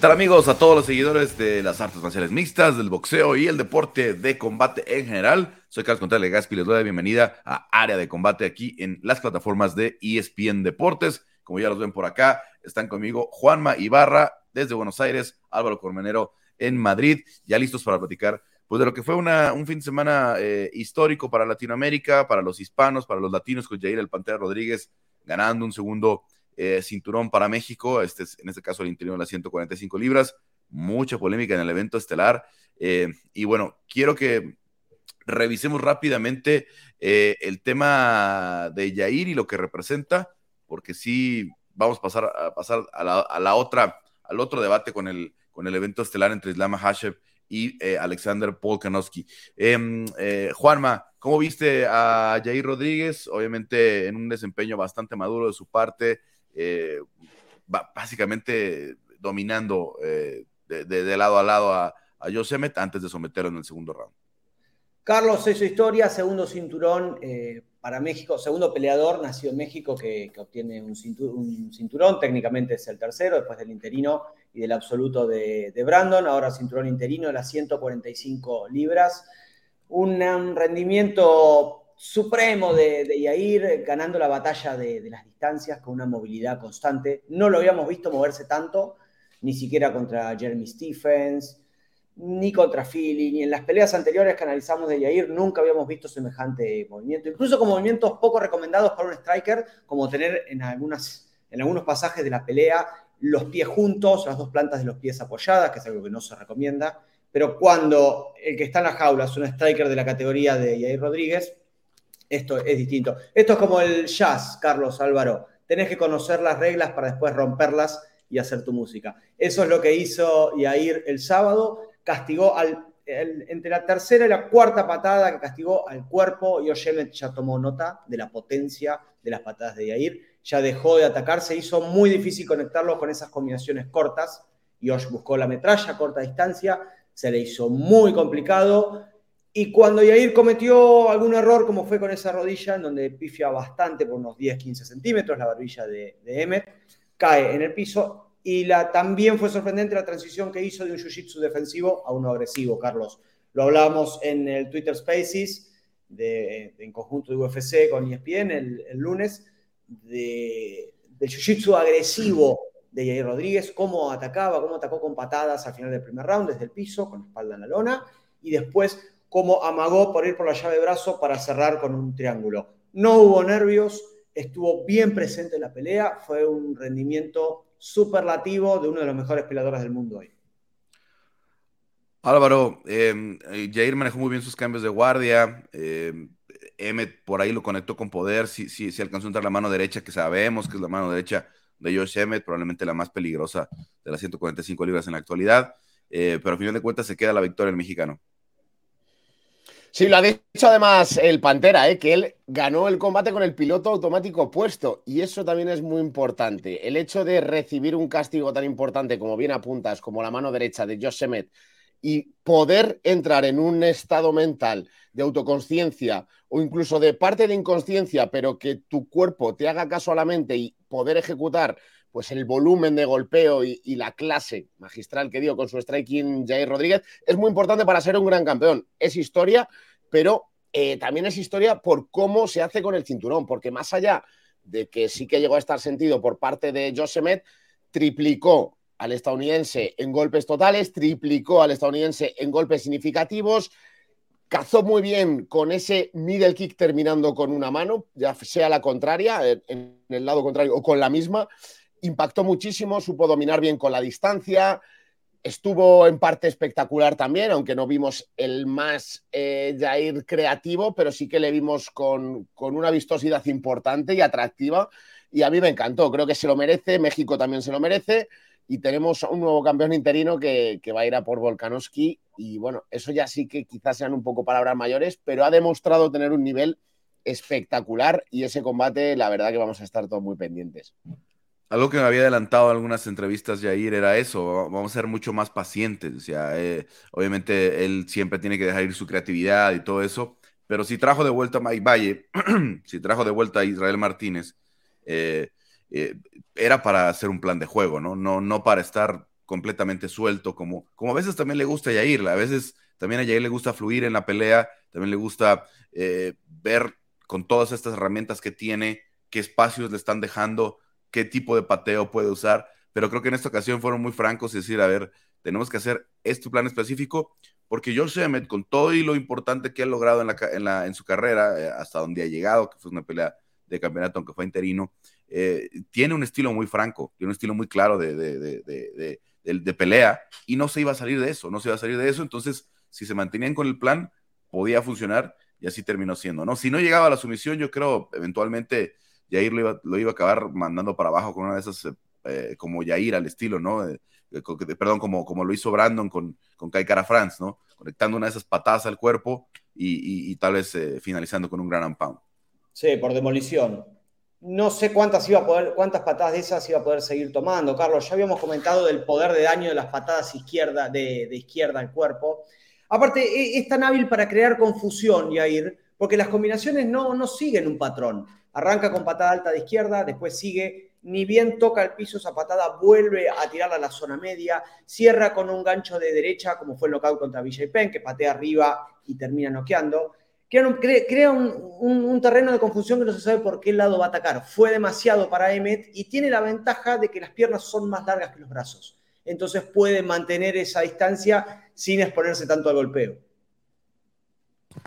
tal amigos? A todos los seguidores de las artes marciales mixtas, del boxeo y el deporte de combate en general. Soy Carlos Contreras Legaspi, les doy la bienvenida a Área de Combate aquí en las plataformas de ESPN Deportes. Como ya los ven por acá, están conmigo Juanma Ibarra desde Buenos Aires, Álvaro Cormenero en Madrid, ya listos para platicar pues de lo que fue una, un fin de semana eh, histórico para Latinoamérica, para los hispanos, para los latinos, con Jair el Pantera Rodríguez ganando un segundo eh, cinturón para México, este es, en este caso el interior de las 145 libras, mucha polémica en el evento estelar. Eh, y bueno, quiero que revisemos rápidamente el tema de Jair y lo que representa, porque sí vamos a pasar a, pasar a, la, a la otra, al otro debate con el, con el evento estelar entre Islam Hashev y eh, Alexander Polkanowski. Em, eh, Juanma, ¿cómo viste a Jair Rodríguez? Obviamente en un desempeño bastante maduro de su parte, eh, básicamente dominando de, lado a lado a, a antes de someterlo en el segundo round. Carlos, es historia, segundo cinturón para México, segundo peleador nacido en México que, obtiene un cinturón, técnicamente es el tercero, después del interino y del absoluto de, Brandon, ahora cinturón interino de las 145 libras. Un, rendimiento supremo de, de, Yair, ganando la batalla de, las distancias con una movilidad constante. No lo habíamos visto moverse tanto, ni siquiera contra Jeremy Stephens, ni contra Philly, ni en las peleas anteriores que analizamos de Yair, nunca habíamos visto semejante movimiento. Incluso con movimientos poco recomendados para un striker, como tener en, en algunos pasajes de la pelea los pies juntos, las dos plantas de los pies apoyadas, que es algo que no se recomienda. Pero cuando el que está en la jaula es un striker de la categoría de Yair Rodríguez, esto es distinto. Esto es como el jazz, Carlos Álvaro. Tenés que conocer las reglas para después romperlas y hacer tu música. Eso es lo que hizo Yair el sábado castigó al, entre la tercera y la cuarta patada que castigó al cuerpo, y ya tomó nota de la potencia de las patadas de Yair, ya dejó de atacar, se hizo muy difícil conectarlo con esas combinaciones cortas, Yosh buscó la metralla a corta distancia, se le hizo muy complicado, y cuando Yair cometió algún error, como fue con esa rodilla, en donde pifia bastante por unos 10-15 centímetros, la barbilla de, de Emmet, cae en el piso y también fue sorprendente la transición que hizo de un jiu-jitsu defensivo a uno agresivo, Carlos. Lo hablábamos en el Twitter Spaces, de, en conjunto de UFC con ESPN el, el lunes, de, del jiu-jitsu agresivo de Jair Rodríguez, cómo atacaba, cómo atacó con patadas al final del primer round desde el piso, con la espalda en la lona, y después cómo amagó por ir por la llave de brazo para cerrar con un triángulo. No hubo nervios, estuvo bien presente en la pelea, fue un rendimiento superlativo de uno de los mejores peleadores del mundo hoy. Álvaro, eh, Jair manejó muy bien sus cambios de guardia. Eh, Emmet por ahí lo conectó con poder. Si, si, si, alcanzó a entrar la mano derecha, que sabemos que es la mano derecha de Josh Emmet, probablemente la más peligrosa de las 145 libras en la actualidad. Eh, pero al final de cuentas se queda la victoria el mexicano. Sí, lo ha dicho además el Pantera, ¿eh? que él ganó el combate con el piloto automático puesto y eso también es muy importante. El hecho de recibir un castigo tan importante como bien apuntas, como la mano derecha de Josh Emmett y poder entrar en un estado mental de autoconsciencia o incluso de parte de inconsciencia, pero que tu cuerpo te haga caso a la mente y poder ejecutar pues el volumen de golpeo y, la clase magistral que dio con su striking Jair Rodríguez es muy importante para ser un gran campeón. Es historia, pero eh, también es historia por cómo se hace con el cinturón, porque más allá de que sí que llegó a estar sentido por parte de Josemet, triplicó al estadounidense en golpes totales, triplicó al estadounidense en golpes significativos, cazó muy bien con ese middle kick terminando con una mano, ya sea la contraria, en el lado contrario o con la misma, impactó muchísimo, supo dominar bien con la distancia, estuvo en parte espectacular también, aunque no vimos el más eh, Jair creativo, pero sí que le vimos con, con, una vistosidad importante y atractiva. Y a mí me encantó, creo que se lo merece, México también se lo merece. Y tenemos un nuevo campeón interino que, que va a ir a por Volkanovski. Y bueno, eso ya sí que quizás sean un poco palabras mayores, pero ha demostrado tener un nivel espectacular. Y ese combate, la verdad que vamos a estar todos muy pendientes. Algo que me había adelantado en algunas entrevistas, Jair, era eso, vamos a ser mucho más pacientes. O sea, eh, obviamente él siempre tiene que dejar ir su creatividad y todo eso, pero si trajo de vuelta a Mike Valle, si trajo de vuelta a Israel Martínez, eh, eh, era para hacer un plan de juego, ¿no? No, no para estar completamente suelto, como, como a veces también le gusta a Yair, a veces también a Yair le gusta fluir en la pelea, también le gusta eh, ver con todas estas herramientas que tiene, qué espacios le están dejando, qué tipo de pateo puede usar, pero creo que en esta ocasión fueron muy francos y decir, a ver, tenemos que hacer este plan específico, porque George Emmett, con todo y lo importante que ha logrado en, la, en, la, en su carrera, eh, hasta donde ha llegado, que fue una pelea de campeonato, aunque fue interino, eh, tiene un estilo muy franco, tiene un estilo muy claro de, de, de, pelea y no se iba a salir de eso, no se iba a salir de eso. Entonces, si se mantenían con el plan, podía funcionar y así terminó siendo, ¿no? Si no llegaba a la sumisión, yo creo eventualmente Yair lo iba, a acabar mandando para abajo con una de esas, eh, como Yair al estilo, ¿no? perdón, como, como lo hizo Brandon con, con Kai Cara France, ¿no? Conectando una de esas patadas al cuerpo y, y, tal vez eh, finalizando con un gran pound. Sí, por demolición. No sé cuántas, iba a poder, cuántas patadas de esas iba a poder seguir tomando, Carlos. Ya habíamos comentado del poder de daño de las patadas izquierda, de, izquierda al cuerpo. Aparte, e, es tan hábil para crear confusión, Yair, porque las combinaciones no, no siguen un patrón. Arranca con patada alta de izquierda, después sigue, ni bien toca el piso esa patada, vuelve a tirarla a la zona media, cierra con un gancho de derecha, como fue el knockout contra Vijay Pen, que patea arriba y termina noqueando crea, un, terreno de confusión que no se sabe por qué lado va a atacar. Fue demasiado para Emmet y tiene la ventaja de que las piernas son más largas que los brazos. Entonces puede mantener esa distancia sin exponerse tanto al golpeo.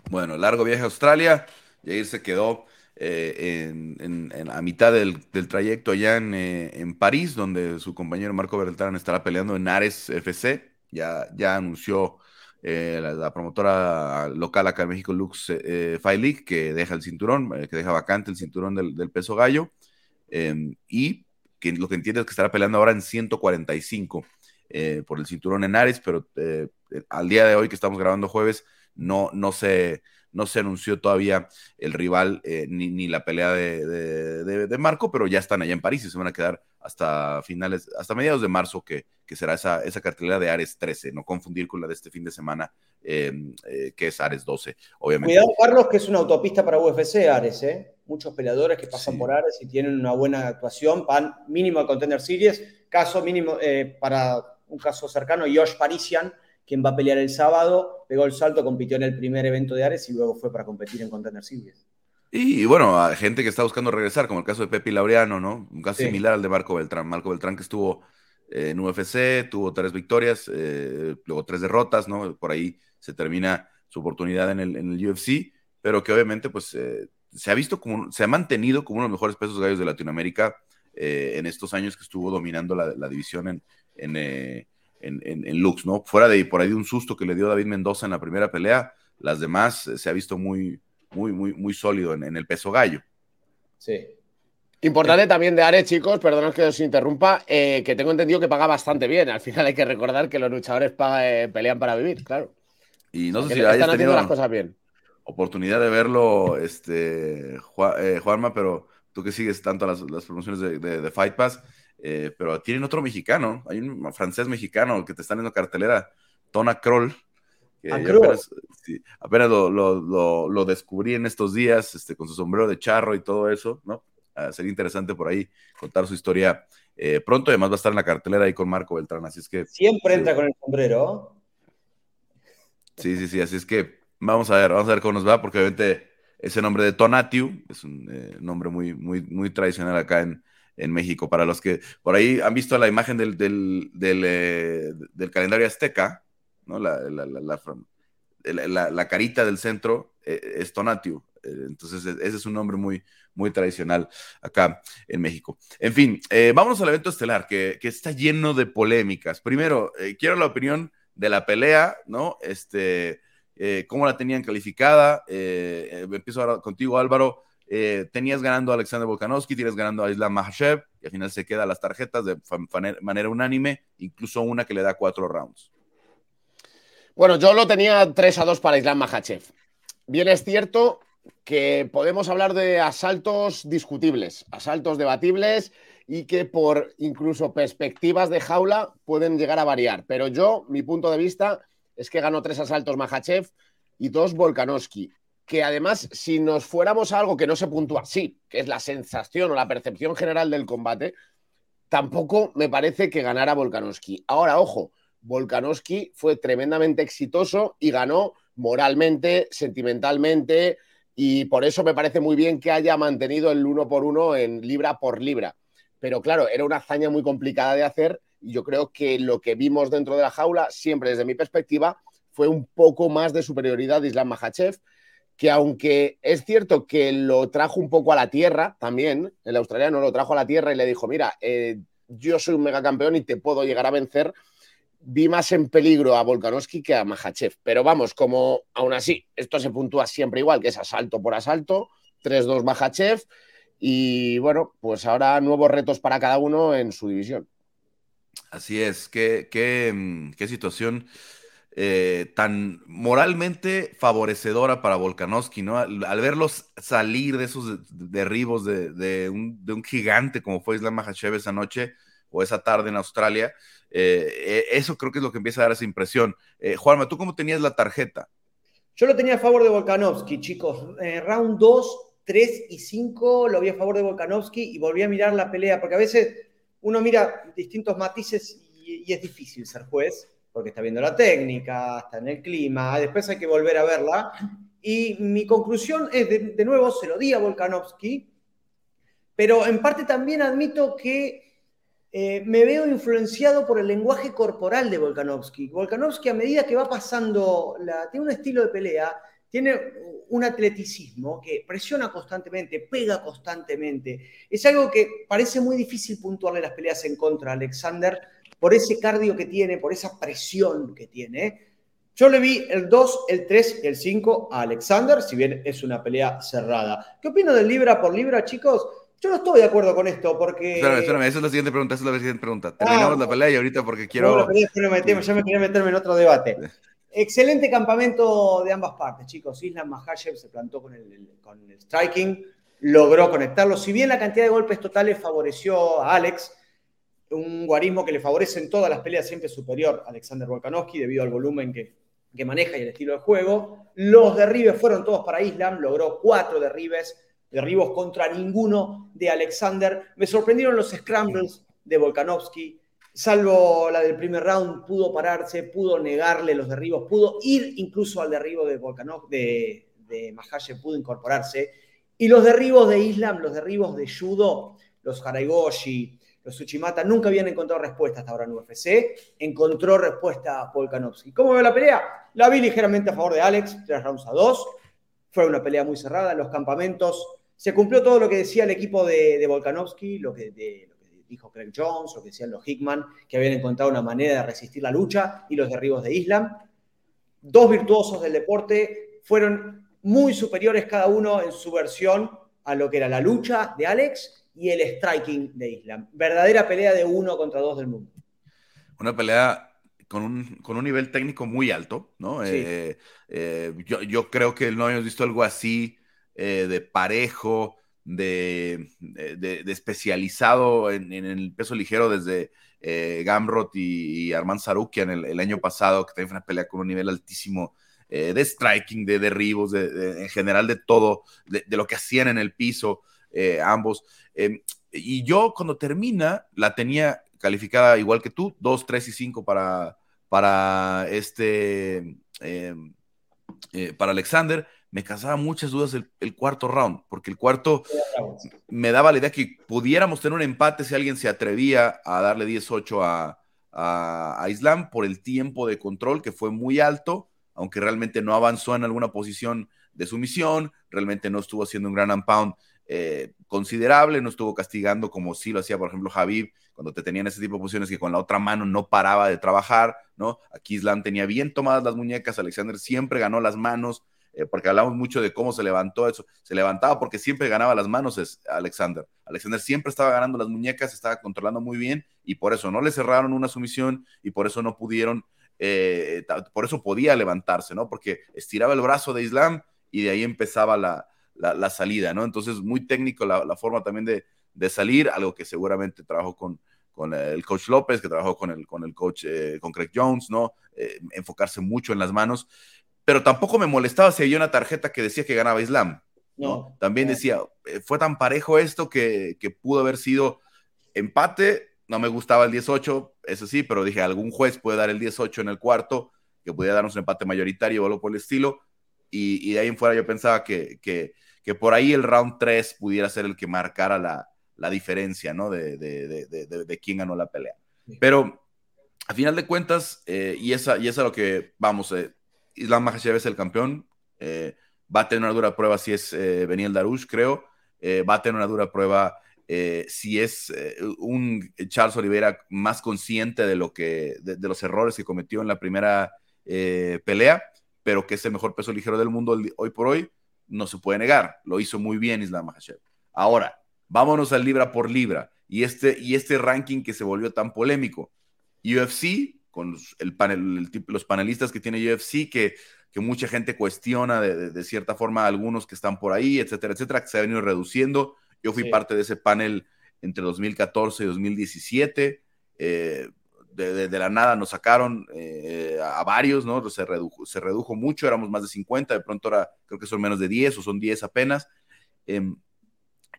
Bueno, largo viaje a Australia. Jair se quedó eh, en, a mitad del, trayecto allá eh, en, París, donde su compañero Marco Bertrán estará peleando en Ares FC. Ya, ya anunció eh, la, promotora local acá en México, Lux eh, que deja el cinturón, que deja vacante el cinturón del, peso gallo, em, y que lo que entiende es que estará peleando ahora en 145 eh, por el cinturón en Ares, pero al día de hoy que estamos grabando jueves, no, no se no se anunció todavía el rival ni, ni, la pelea de, de, de, Marco, pero ya están allá en París y se van a quedar hasta finales, hasta mediados de marzo, que, que será esa, esa, cartelera de Ares 13, no confundir con la de este fin de semana, em, eh, que es Ares 12, obviamente. Cuidado, Carlos, que es una autopista para UFC, Ares, ¿eh? Muchos peleadores que pasan por Ares y tienen una buena actuación, van mínimo a Contender Series, caso mínimo eh, para un caso cercano, Josh Parisian, quien va a pelear el sábado, pegó el salto, compitió en el primer evento de Ares y luego fue para competir en Contender Series. Y, bueno, a gente que está buscando regresar, como el caso de Pepe Laureano, ¿no? Un caso similar al de Marco Beltrán. Marco Beltrán que estuvo eh, en UFC, tuvo tres victorias, eh, luego tres derrotas, ¿no? Por ahí se termina su oportunidad en el, en el UFC, pero que obviamente pues eh, se ha visto como, se ha mantenido como uno de los mejores pesos gallos de Latinoamérica en estos años que estuvo dominando la, la división en, en, en, en, Lux, ¿no? Fuera de por ahí de un susto que le dio David Mendoza en la primera pelea, las demás se ha visto muy, muy, muy, muy sólido en, el peso gallo. Sí. Importante también de Ares, chicos, perdonad que os interrumpa, eh, que tengo entendido que paga bastante bien. Al final hay que recordar que los luchadores eh, pelean para vivir, claro. Y no sé si hayas tenido las cosas bien. oportunidad de verlo, este, eh, Juanma, pero tú que sigues tanto las, promociones de, Fight Pass, pero tienen otro mexicano, hay un francés mexicano que te están en la cartelera, Tona Kroll, apenas, lo, descubrí en estos días, este, con su sombrero de charro y todo eso, ¿no? Ah, sería interesante por ahí contar su historia eh, pronto, además va a estar en la cartelera ahí con Marco Beltrán, así es que... Siempre entra con el sombrero. Sí, sí, sí, así es que vamos a ver, vamos a ver cómo nos va, porque obviamente ese nombre de Tonatiu es un eh, nombre muy, muy, muy tradicional acá en, México. Para los que por ahí han visto la imagen del, del, del eh, calendario azteca, ¿no? La, la, carita del centro eh, es Tonatio. Eh, entonces, e, ese es un nombre muy, muy tradicional acá en México. En fin, eh, vamos al evento estelar que, está lleno de polémicas. Primero, quiero la opinión de la pelea, ¿no? Este, cómo la tenían calificada. empiezo ahora contigo, Álvaro. Tenías ganando a Alexander Volkanovski, tienes ganando a Islam Mahashev, y al final se quedan las tarjetas de manera unánime, incluso una que le da cuatro rounds. Bueno, yo lo tenía 3 a 2 para Islam Mahachev. Bien es cierto que podemos hablar de asaltos discutibles, asaltos debatibles y que por incluso perspectivas de jaula pueden llegar a variar. Pero yo, mi punto de vista es que ganó tres asaltos Mahachev y dos Volkanovski. Que además, si nos fuéramos a algo que no se puntúa así, que es la sensación o la percepción general del combate, tampoco me parece que ganara Volkanovski. Ahora, ojo, Volkanovski fue tremendamente exitoso y ganó moralmente, sentimentalmente, y por eso me parece muy bien que haya mantenido el uno por uno en libra por libra. Pero claro, era una hazaña muy complicada de hacer y yo creo que lo que vimos dentro de la jaula, siempre desde mi perspectiva, fue un poco más de superioridad de Islam Mahachev, que aunque es cierto que lo trajo un poco a la tierra también, el australiano lo trajo a la tierra y le dijo, mira, eh, yo soy un megacampeón y te puedo llegar a vencer, vi más en peligro a Volkanovski que a Mahachev. Pero vamos, como aún así, esto se puntúa siempre igual, que es asalto por asalto, 3-2 Mahachev. Y bueno, pues ahora nuevos retos para cada uno en su división. Así es, qué, qué, qué situación eh, tan moralmente favorecedora para Volkanovski, ¿no? Al, verlos salir de esos derribos de, un, gigante como fue Islam Mahachev esa noche o esa tarde en Australia, eh, e, eso creo que es lo que empieza a dar esa impresión. Eh, Juanma, ¿tú cómo tenías la tarjeta? Yo lo tenía a favor de Volkanovski, chicos. Round 2, 3 y 5 lo vi a favor de Volkanovski y volví a mirar la pelea, porque a veces uno mira distintos matices y, es difícil ser juez, porque está viendo la técnica, está en el clima, después hay que volver a verla. Y mi conclusión es, de, nuevo, se lo di a Volkanovski, pero en parte también admito que eh, me veo influenciado por el lenguaje corporal de Volkanovski. Volkanovski, a medida que va pasando, tiene un estilo de pelea, tiene un atleticismo que presiona constantemente, pega constantemente. Es algo que parece muy difícil puntuarle las peleas en contra a Alexander por ese cardio que tiene, por esa presión que tiene. Yo le vi el 2, el 3 y el 5 a Alexander, si bien es una pelea cerrada. ¿Qué opino del libra por libra, chicos? Yo no estoy de acuerdo con esto porque. Espérame, espérame, esa es la siguiente pregunta. Esa es la siguiente pregunta. Terminamos la pelea y ahorita porque quiero. No, ya me quería meterme en otro debate. Excelente campamento de ambas partes, chicos. Islam Mahashev se plantó con el, con el striking, logró conectarlo. Si bien la cantidad de golpes totales favoreció a Alex, un guarismo que le favorece en todas las peleas siempre superior a Alexander Volkanovski debido al volumen que, que maneja y el estilo de juego. Los derribes fueron todos para Islam, logró cuatro derribes derribos contra ninguno de Alexander. Me sorprendieron los scrambles de Volkanovski, salvo la del primer round, pudo pararse, pudo negarle los derribos, pudo ir incluso al derribo de Volkanov, de, de pudo incorporarse. Y los derribos de Islam, los derribos de Judo, los Haraigoshi, los Uchimata, nunca habían encontrado respuesta hasta ahora en UFC. Encontró respuesta a Volkanovski. ¿Cómo veo la pelea? La vi ligeramente a favor de Alex, tres rounds a dos. Fue una pelea muy cerrada. En los campamentos se cumplió todo lo que decía el equipo de, Volkanovski, lo que, dijo Craig Jones, lo que decían los Hickman, que habían encontrado una manera de resistir la lucha y los derribos de Islam. Dos virtuosos del deporte fueron muy superiores cada uno en su versión a lo que era la lucha de Alex y el striking de Islam. Verdadera pelea de uno contra dos del mundo. Una pelea con un, nivel técnico muy alto, ¿no? Eh, eh, yo, yo, creo que no habíamos visto algo así eh, de parejo, de, especializado en, el peso ligero desde Gamrot y, Armand Sarukian el, el, año pasado, que también fue una pelea con un nivel altísimo de striking, de derribos, en general de todo, de, lo que hacían en el piso ambos. Em, y yo cuando termina la tenía calificada igual que tú, 2, 3 y 5 para, para este, em, para Alexander. Me causaba muchas dudas el, cuarto round, porque el cuarto me daba la idea que pudiéramos tener un empate si alguien se atrevía a darle 18 a, a, Islam por el tiempo de control que fue muy alto, aunque realmente no avanzó en alguna posición de sumisión, realmente no estuvo haciendo un gran unpound eh, considerable, no estuvo castigando como sí lo hacía, por ejemplo, Javib, cuando te tenían ese tipo de posiciones que con la otra mano no paraba de trabajar, ¿no? Aquí Islam tenía bien tomadas las muñecas, Alexander siempre ganó las manos, eh, porque hablamos mucho de cómo se levantó eso. Se levantaba porque siempre ganaba las manos es Alexander. Alexander siempre estaba ganando las muñecas, estaba controlando muy bien y por eso no le cerraron una sumisión y por eso no pudieron, eh, por eso podía levantarse, ¿no? Porque estiraba el brazo de Islam y de ahí empezaba la, la, salida, ¿no? Entonces, muy técnico la, forma también de, de, salir, algo que seguramente trabajó con, con el coach López, que trabajó con el, con el coach, eh, con Craig Jones, ¿no? enfocarse mucho en las manos pero tampoco me molestaba si había una tarjeta que decía que ganaba Islam. No, También decía, eh, fue tan parejo esto que, pudo haber sido empate, no me gustaba el 18, eso sí, pero dije, algún juez puede dar el 18 en el cuarto, que pudiera darnos un empate mayoritario o algo por el estilo. Y, de ahí en fuera yo pensaba que, que, que, por ahí el round 3 pudiera ser el que marcara la, la diferencia, ¿no? De, de, de, de, quién ganó la pelea. Pero a final de cuentas, eh, y, esa, y esa es lo que, vamos, eh, Islam Makhachev es el campeón, eh, va a tener una dura prueba si es eh, Beniel Darush, creo, va a tener una dura prueba eh, si es eh, un Charles Oliveira más consciente de, lo que, de, los errores que cometió en la primera eh, pelea, pero que es el mejor peso ligero del mundo hoy por hoy, no se puede negar. Lo hizo muy bien Islam Makhachev. Ahora, vámonos al libra por libra y este, y este ranking que se volvió tan polémico. UFC, con el panel, los panelistas que tiene UFC, que, que mucha gente cuestiona de, de, cierta forma algunos que están por ahí, etcétera, etcétera, que se ha venido reduciendo yo fui parte de ese panel entre 2014 y 2017. Eh, de, la nada nos sacaron eh, a varios, ¿no? Se redujo, se redujo mucho, éramos más de 50, de pronto ahora creo que son menos de 10 o son 10 apenas. Em,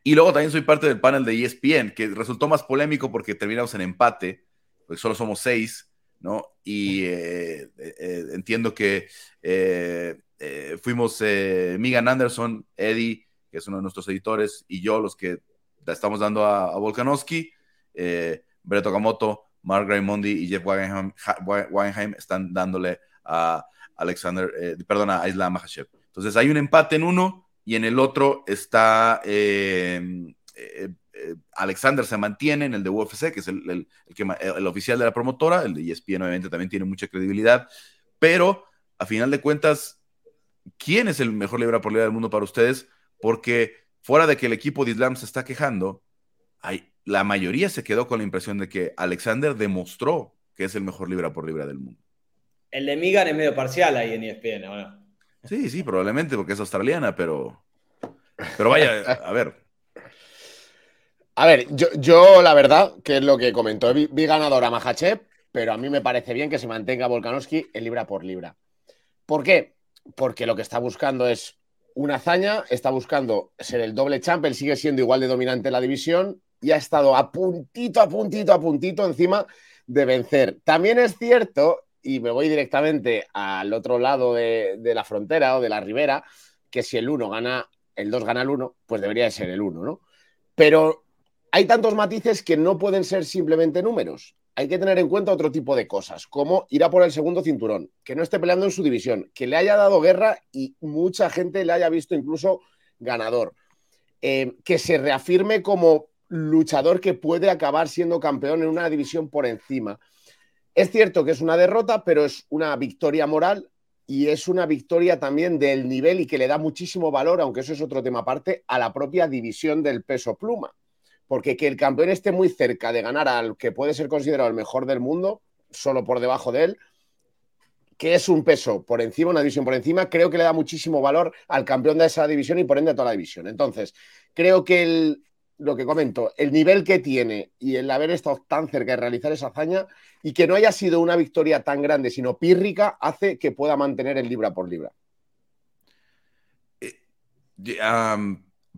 y luego también soy parte del panel de ESPN, que resultó más polémico porque terminamos en empate, porque solo somos 6, ¿no? Y eh, entiendo que fuimos Megan Anderson, Eddie, que es uno de nuestros editores, y yo, los que estamos dando a, Volkanovski, eh, Brett Okamoto, Mark Raimondi y Jeff Wagenheim, están dándole a Alexander, eh, a Islam Makhachev. Entonces hay un empate en uno y en el otro está eh, eh, Alexander se mantiene en el de UFC, que es el, el, el, oficial de la promotora, el de ESPN obviamente también tiene mucha credibilidad, pero a final de cuentas, ¿quién es el mejor libra por libra del mundo para ustedes? porque fuera de que el equipo de Islam se está quejando, hay, la mayoría se quedó con la impresión de que Alexander demostró que es el mejor libra por libra del mundo. El de Migan es medio parcial ahí en ESPN, ¿no? Sí, sí, probablemente porque es australiana, pero, pero vaya, a ver. A ver, yo, yo la verdad, que es lo que comentó, vi, vi ganador a Mahachev, pero a mí me parece bien que se mantenga Volkanovski en libra por libra. ¿Por qué? Porque lo que está buscando es una hazaña, está buscando ser el doble champ, él sigue siendo igual de dominante en la división y ha estado a puntito, a puntito, a puntito encima de vencer. También es cierto, y me voy directamente al otro lado de, la frontera o de la ribera, que si el 1 gana, el 2 gana el 1, pues debería de ser el 1, ¿no? Pero hay tantos matices que no pueden ser simplemente números hay que tener en cuenta otro tipo de cosas, como ir a por el segundo cinturón, que no esté peleando en su división, que le haya dado guerra y mucha gente le haya visto incluso ganador, eh, que se reafirme como luchador que puede acabar siendo campeón en una división por encima. Es cierto que es una derrota, pero es una victoria moral y es una victoria también del nivel y que le da muchísimo valor, aunque eso es otro tema aparte, a la propia división del peso pluma porque que el campeón esté muy cerca de ganar al que puede ser considerado el mejor del mundo, solo por debajo de él, que es un peso por encima, una división por encima, creo que le da muchísimo valor al campeón de esa división y por ende a toda la división. Entonces, creo que el, lo que comento, el nivel que tiene y el haber estado tan cerca de realizar esa hazaña y que no haya sido una victoria tan grande, sino pírrica, hace que pueda mantener el libra por libra. Eh,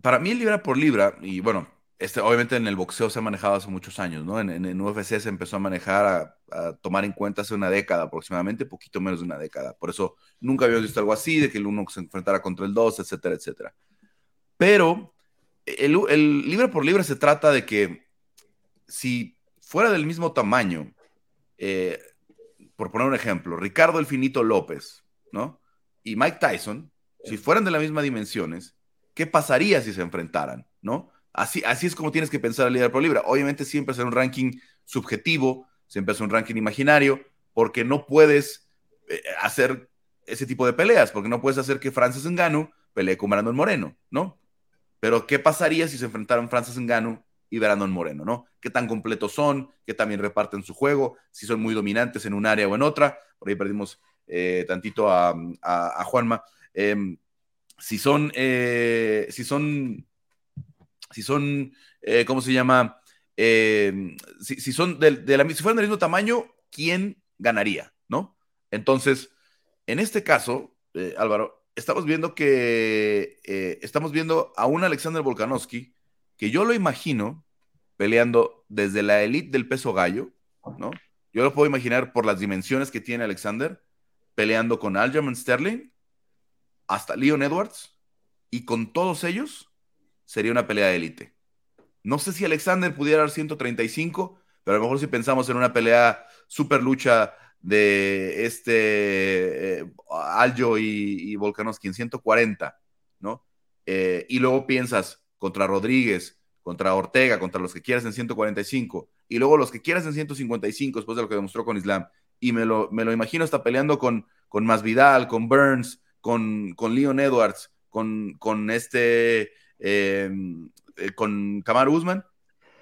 para mí el libra por libra, y bueno, este, obviamente en el boxeo se ha manejado hace muchos años, ¿no? En, en, UFC se empezó a manejar, a, tomar en cuenta hace una década aproximadamente, poquito menos de una década. Por eso nunca habíamos visto algo así, de que el uno se enfrentara contra el dos, etcétera, etcétera. Pero el, el libra por libra se trata de que si fuera del mismo tamaño, eh, por poner un ejemplo, Ricardo el Finito López, ¿no? Y Mike Tyson, si fueran de las mismas dimensiones, ¿qué pasaría si se enfrentaran, ¿no? Así, es como tienes que pensar el líder por libra. Obviamente siempre es un ranking subjetivo, siempre es un ranking imaginario, porque no puedes eh, hacer ese tipo de peleas, porque no puedes hacer que Francis Ngannou pelee con Brandon Moreno, ¿no? Pero ¿qué pasaría si se enfrentaran Francis Ngannou y Brandon Moreno, ¿no? ¿Qué tan completos son? ¿Qué también reparten su juego? Si son muy dominantes en un área o en otra. Por ahí perdimos eh, tantito a, Juanma. Em, si son, eh, si son si son, eh, ¿cómo se llama? Eh, si, son si fueran del mismo tamaño, ¿quién ganaría? ¿No? Entonces, en este caso, Álvaro, estamos viendo que estamos viendo a un Alexander Volkanovski que yo lo imagino peleando desde la elite del peso gallo, ¿no? Yo lo puedo imaginar por las dimensiones que tiene Alexander, peleando con Aljamain Sterling hasta Leon Edwards, y con todos ellos sería una pelea de élite. No sé si Alexander pudiera dar 135, pero a lo mejor si pensamos en una pelea super lucha de este eh, Aljo y, y, Volkanovski en 140, ¿no? Eh, y luego piensas contra Rodríguez, contra Ortega, contra los que quieras en 145, y luego los que quieras en 155 después de lo que demostró con Islam, y me lo, me lo imagino está peleando con, con Masvidal, con Burns, con, con Leon Edwards, con, con este, em, eh, con Kamar Usman,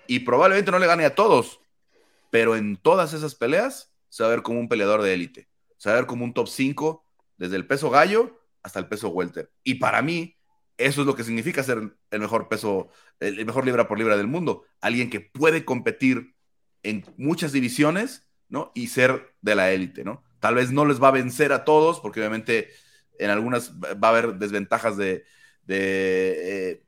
y probablemente no le gane a todos, pero en todas esas peleas se va a ver como un peleador de élite, se va a ver como un top 5 desde el peso gallo hasta el peso welter. Y para mí, eso es lo que significa ser el mejor peso, el mejor libra por libra del mundo. Alguien que puede competir en muchas divisiones, ¿no? Y ser de la élite, ¿no? Tal vez no les va a vencer a todos, porque obviamente en algunas va a haber desventajas de, eh,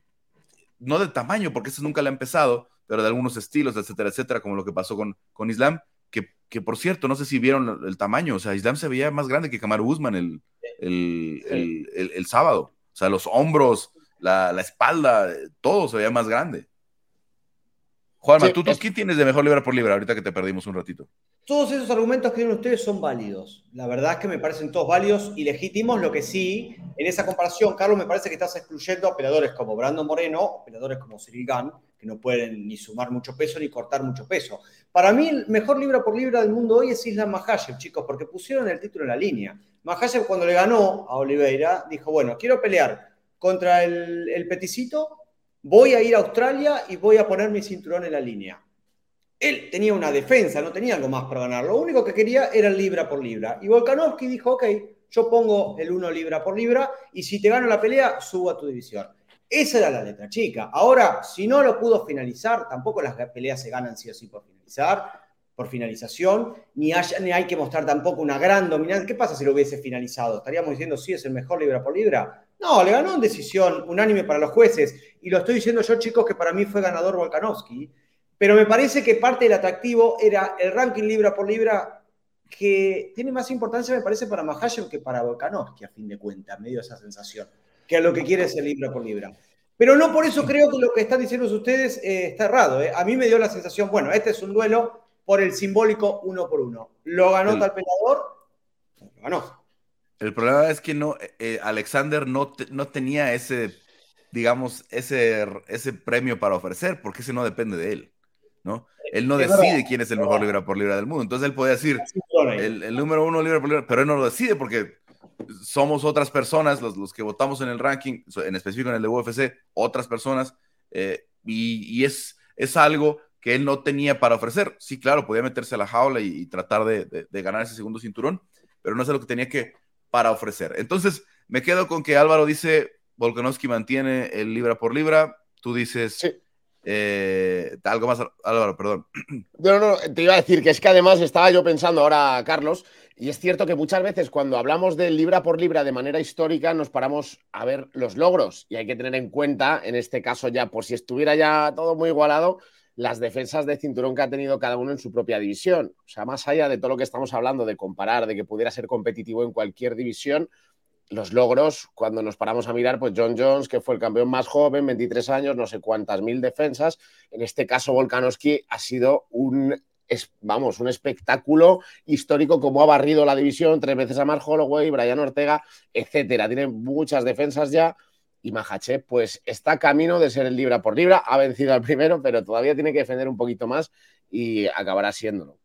no de tamaño, porque eso nunca le ha empezado, pero de algunos estilos, etcétera, etcétera, como lo que pasó con, con Islam, que, que por cierto, no sé si vieron el, tamaño, o sea, Islam se veía más grande que Kamaru Usman el, el, el, sábado, o sea, los hombros, la, la, espalda, todo se veía más grande. Juanma, ¿tú, ¿tú, tienes de mejor libra por libra ahorita que te perdimos un ratito? Todos esos argumentos que tienen ustedes son válidos. La verdad es que me parecen todos válidos y legítimos. Lo que sí, en esa comparación, Carlos, me parece que estás excluyendo a peleadores como Brandon Moreno, peleadores como Cyril Gunn, que no pueden ni sumar mucho peso ni cortar mucho peso. Para mí, el mejor libra por libra del mundo hoy es Islam Mahayev, chicos, porque pusieron el título en la línea. Mahayev, cuando le ganó a Oliveira, dijo: Bueno, quiero pelear contra el, el peticito, voy a ir a Australia y voy a poner mi cinturón en la línea él tenía una defensa, no tenía algo más para ganar. Lo único que quería era el libra por libra. Y Volkanovski dijo, ok, yo pongo el 1 libra por libra y si te gano la pelea, subo a tu división. Esa era la letra chica. Ahora, si no lo pudo finalizar, tampoco las peleas se ganan sí o sí por finalizar, por finalización, ni, hay que mostrar tampoco una gran dominancia. ¿Qué pasa si lo hubiese finalizado? ¿Estaríamos diciendo sí es el mejor libra por libra? No, le ganó en decisión unánime para los jueces. Y lo estoy diciendo yo, chicos, que para mí fue ganador Volkanovski. Pero me parece que parte del atractivo era el ranking libra por libra que tiene más importancia, me parece, para Mahashev que para Volkanovski, a fin de cuentas, me dio esa sensación, que a lo que quiere es el libra por libra. Pero no por eso creo que lo que están diciendo ustedes eh, está errado. Eh. A mí me dio la sensación, bueno, este es un duelo por el simbólico uno por uno. ¿Lo ganó tal peleador? Lo ganó. El problema es que no, eh, Alexander no, no tenía ese, digamos, ese, ese premio para ofrecer, porque ese no depende de él. ¿no? Él no decide quién es el mejor libra por libra del mundo. Entonces él puede decir el, número uno libra por libra, pero él no lo decide porque somos otras personas, los, que votamos en el ranking, en específico en el de UFC, otras personas, eh, y, es, es algo que él no tenía para ofrecer. Sí, claro, podía meterse a la jaula y, tratar de, ganar ese segundo cinturón, pero no es lo que tenía que para ofrecer. Entonces, me quedo con que Álvaro dice, Volkanovski mantiene el libra por libra, tú dices... Eh, algo más, Álvaro, perdón. No, no, te iba a decir que es que además estaba yo pensando ahora, Carlos, y es cierto que muchas veces cuando hablamos de libra por libra de manera histórica nos paramos a ver los logros y hay que tener en cuenta, en este caso ya, por si estuviera ya todo muy igualado, las defensas de cinturón que ha tenido cada uno en su propia división. O sea, más allá de todo lo que estamos hablando de comparar, de que pudiera ser competitivo en cualquier división, los logros, cuando nos paramos a mirar, pues John Jones, que fue el campeón más joven, 23 años, no sé cuántas mil defensas. En este caso, Volkanovski ha sido un, vamos, un espectáculo histórico, como ha barrido la división, tres veces a Mark Holloway, Brian Ortega, etcétera. Tiene muchas defensas ya. Y Mahachev, pues está camino de ser el libra por libra. Ha vencido al primero, pero todavía tiene que defender un poquito más y acabará siéndolo.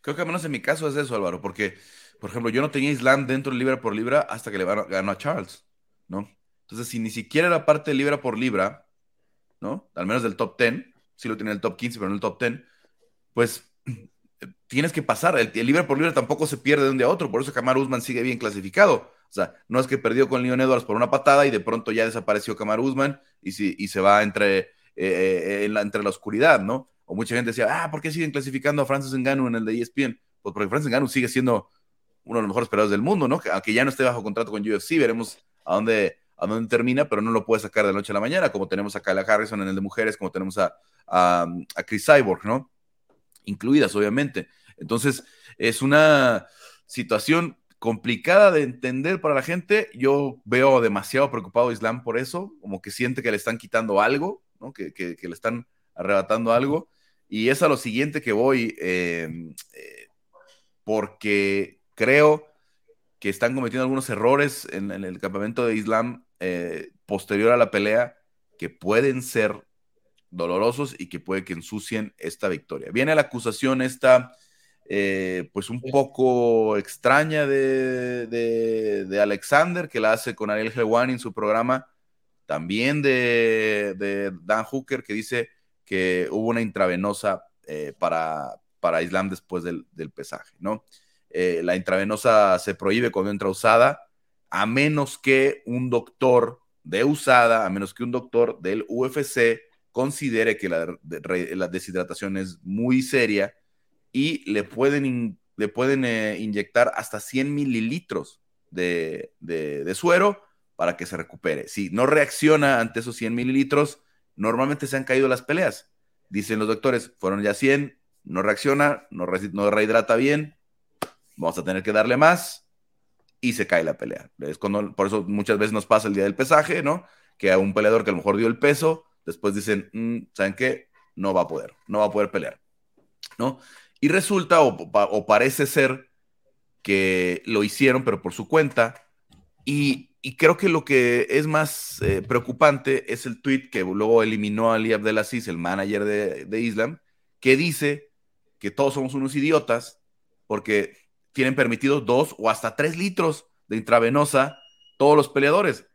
Creo que al menos en mi caso es eso, Álvaro, porque por ejemplo, yo no tenía Islam dentro de libra por libra hasta que le ganó a Charles, ¿no? Entonces, si ni siquiera era parte de libra por libra, ¿no? Al menos del top 10, sí lo tiene en el top 15, pero en el top 10, pues tienes que pasar. El, libra por libra tampoco se pierde de un día a otro, por eso Kamar Usman sigue bien clasificado. O sea, no es que perdió con Leon Edwards por una patada y de pronto ya desapareció Kamar Usman y, si, y se va entre, eh, eh, la, entre la oscuridad, ¿no? O mucha gente decía, ah, ¿por qué siguen clasificando a Francis Ngannou en el de ESPN? Pues porque Francis Ngannou sigue siendo uno de los mejores peleadores del mundo, ¿no? Aunque ya no esté bajo contrato con UFC, veremos a dónde, a dónde termina, pero no lo puede sacar de la noche a la mañana, como tenemos a Kyla Harrison en el de mujeres, como tenemos a, a, a Chris Cyborg, ¿no? Incluidas, obviamente. Entonces, es una situación complicada de entender para la gente. Yo veo demasiado preocupado a Islam por eso, como que siente que le están quitando algo, ¿no? que, le están arrebatando algo. Y es a lo siguiente que voy, eh, eh, porque creo que están cometiendo algunos errores en, en el campamento de Islam eh, posterior a la pelea que pueden ser dolorosos y que puede que ensucien esta victoria. Viene la acusación esta eh, pues un poco extraña de, de, Alexander, que la hace con Ariel Helwani en su programa, también de, Dan Hooker, que dice que hubo una intravenosa eh, para, para Islam después del, pesaje, ¿no? Eh, la intravenosa se prohíbe cuando entra usada, a menos que un doctor de usada, a menos que un doctor del UFC considere que la, deshidratación es muy seria y le pueden, le pueden eh, inyectar hasta 100 mililitros de, suero para que se recupere. Si no reacciona ante esos 100 mililitros, normalmente se han caído las peleas. Dicen los doctores, fueron ya 100, no reacciona, no, rehidrata bien, vamos a tener que darle más y se cae la pelea. Es por eso muchas veces nos pasa el día del pesaje, ¿no? Que a un peleador que a lo mejor dio el peso, después dicen, mm, ¿saben qué? No va a poder, no va a poder pelear, ¿no? Y resulta, o, parece ser, que lo hicieron, pero por su cuenta. Y, creo que lo que es más eh, preocupante es el tweet que luego eliminó Ali Abdelaziz, el manager de, Islam, que dice que todos somos unos idiotas porque tienen permitidos dos o hasta tres litros de intravenosa todos los peleadores.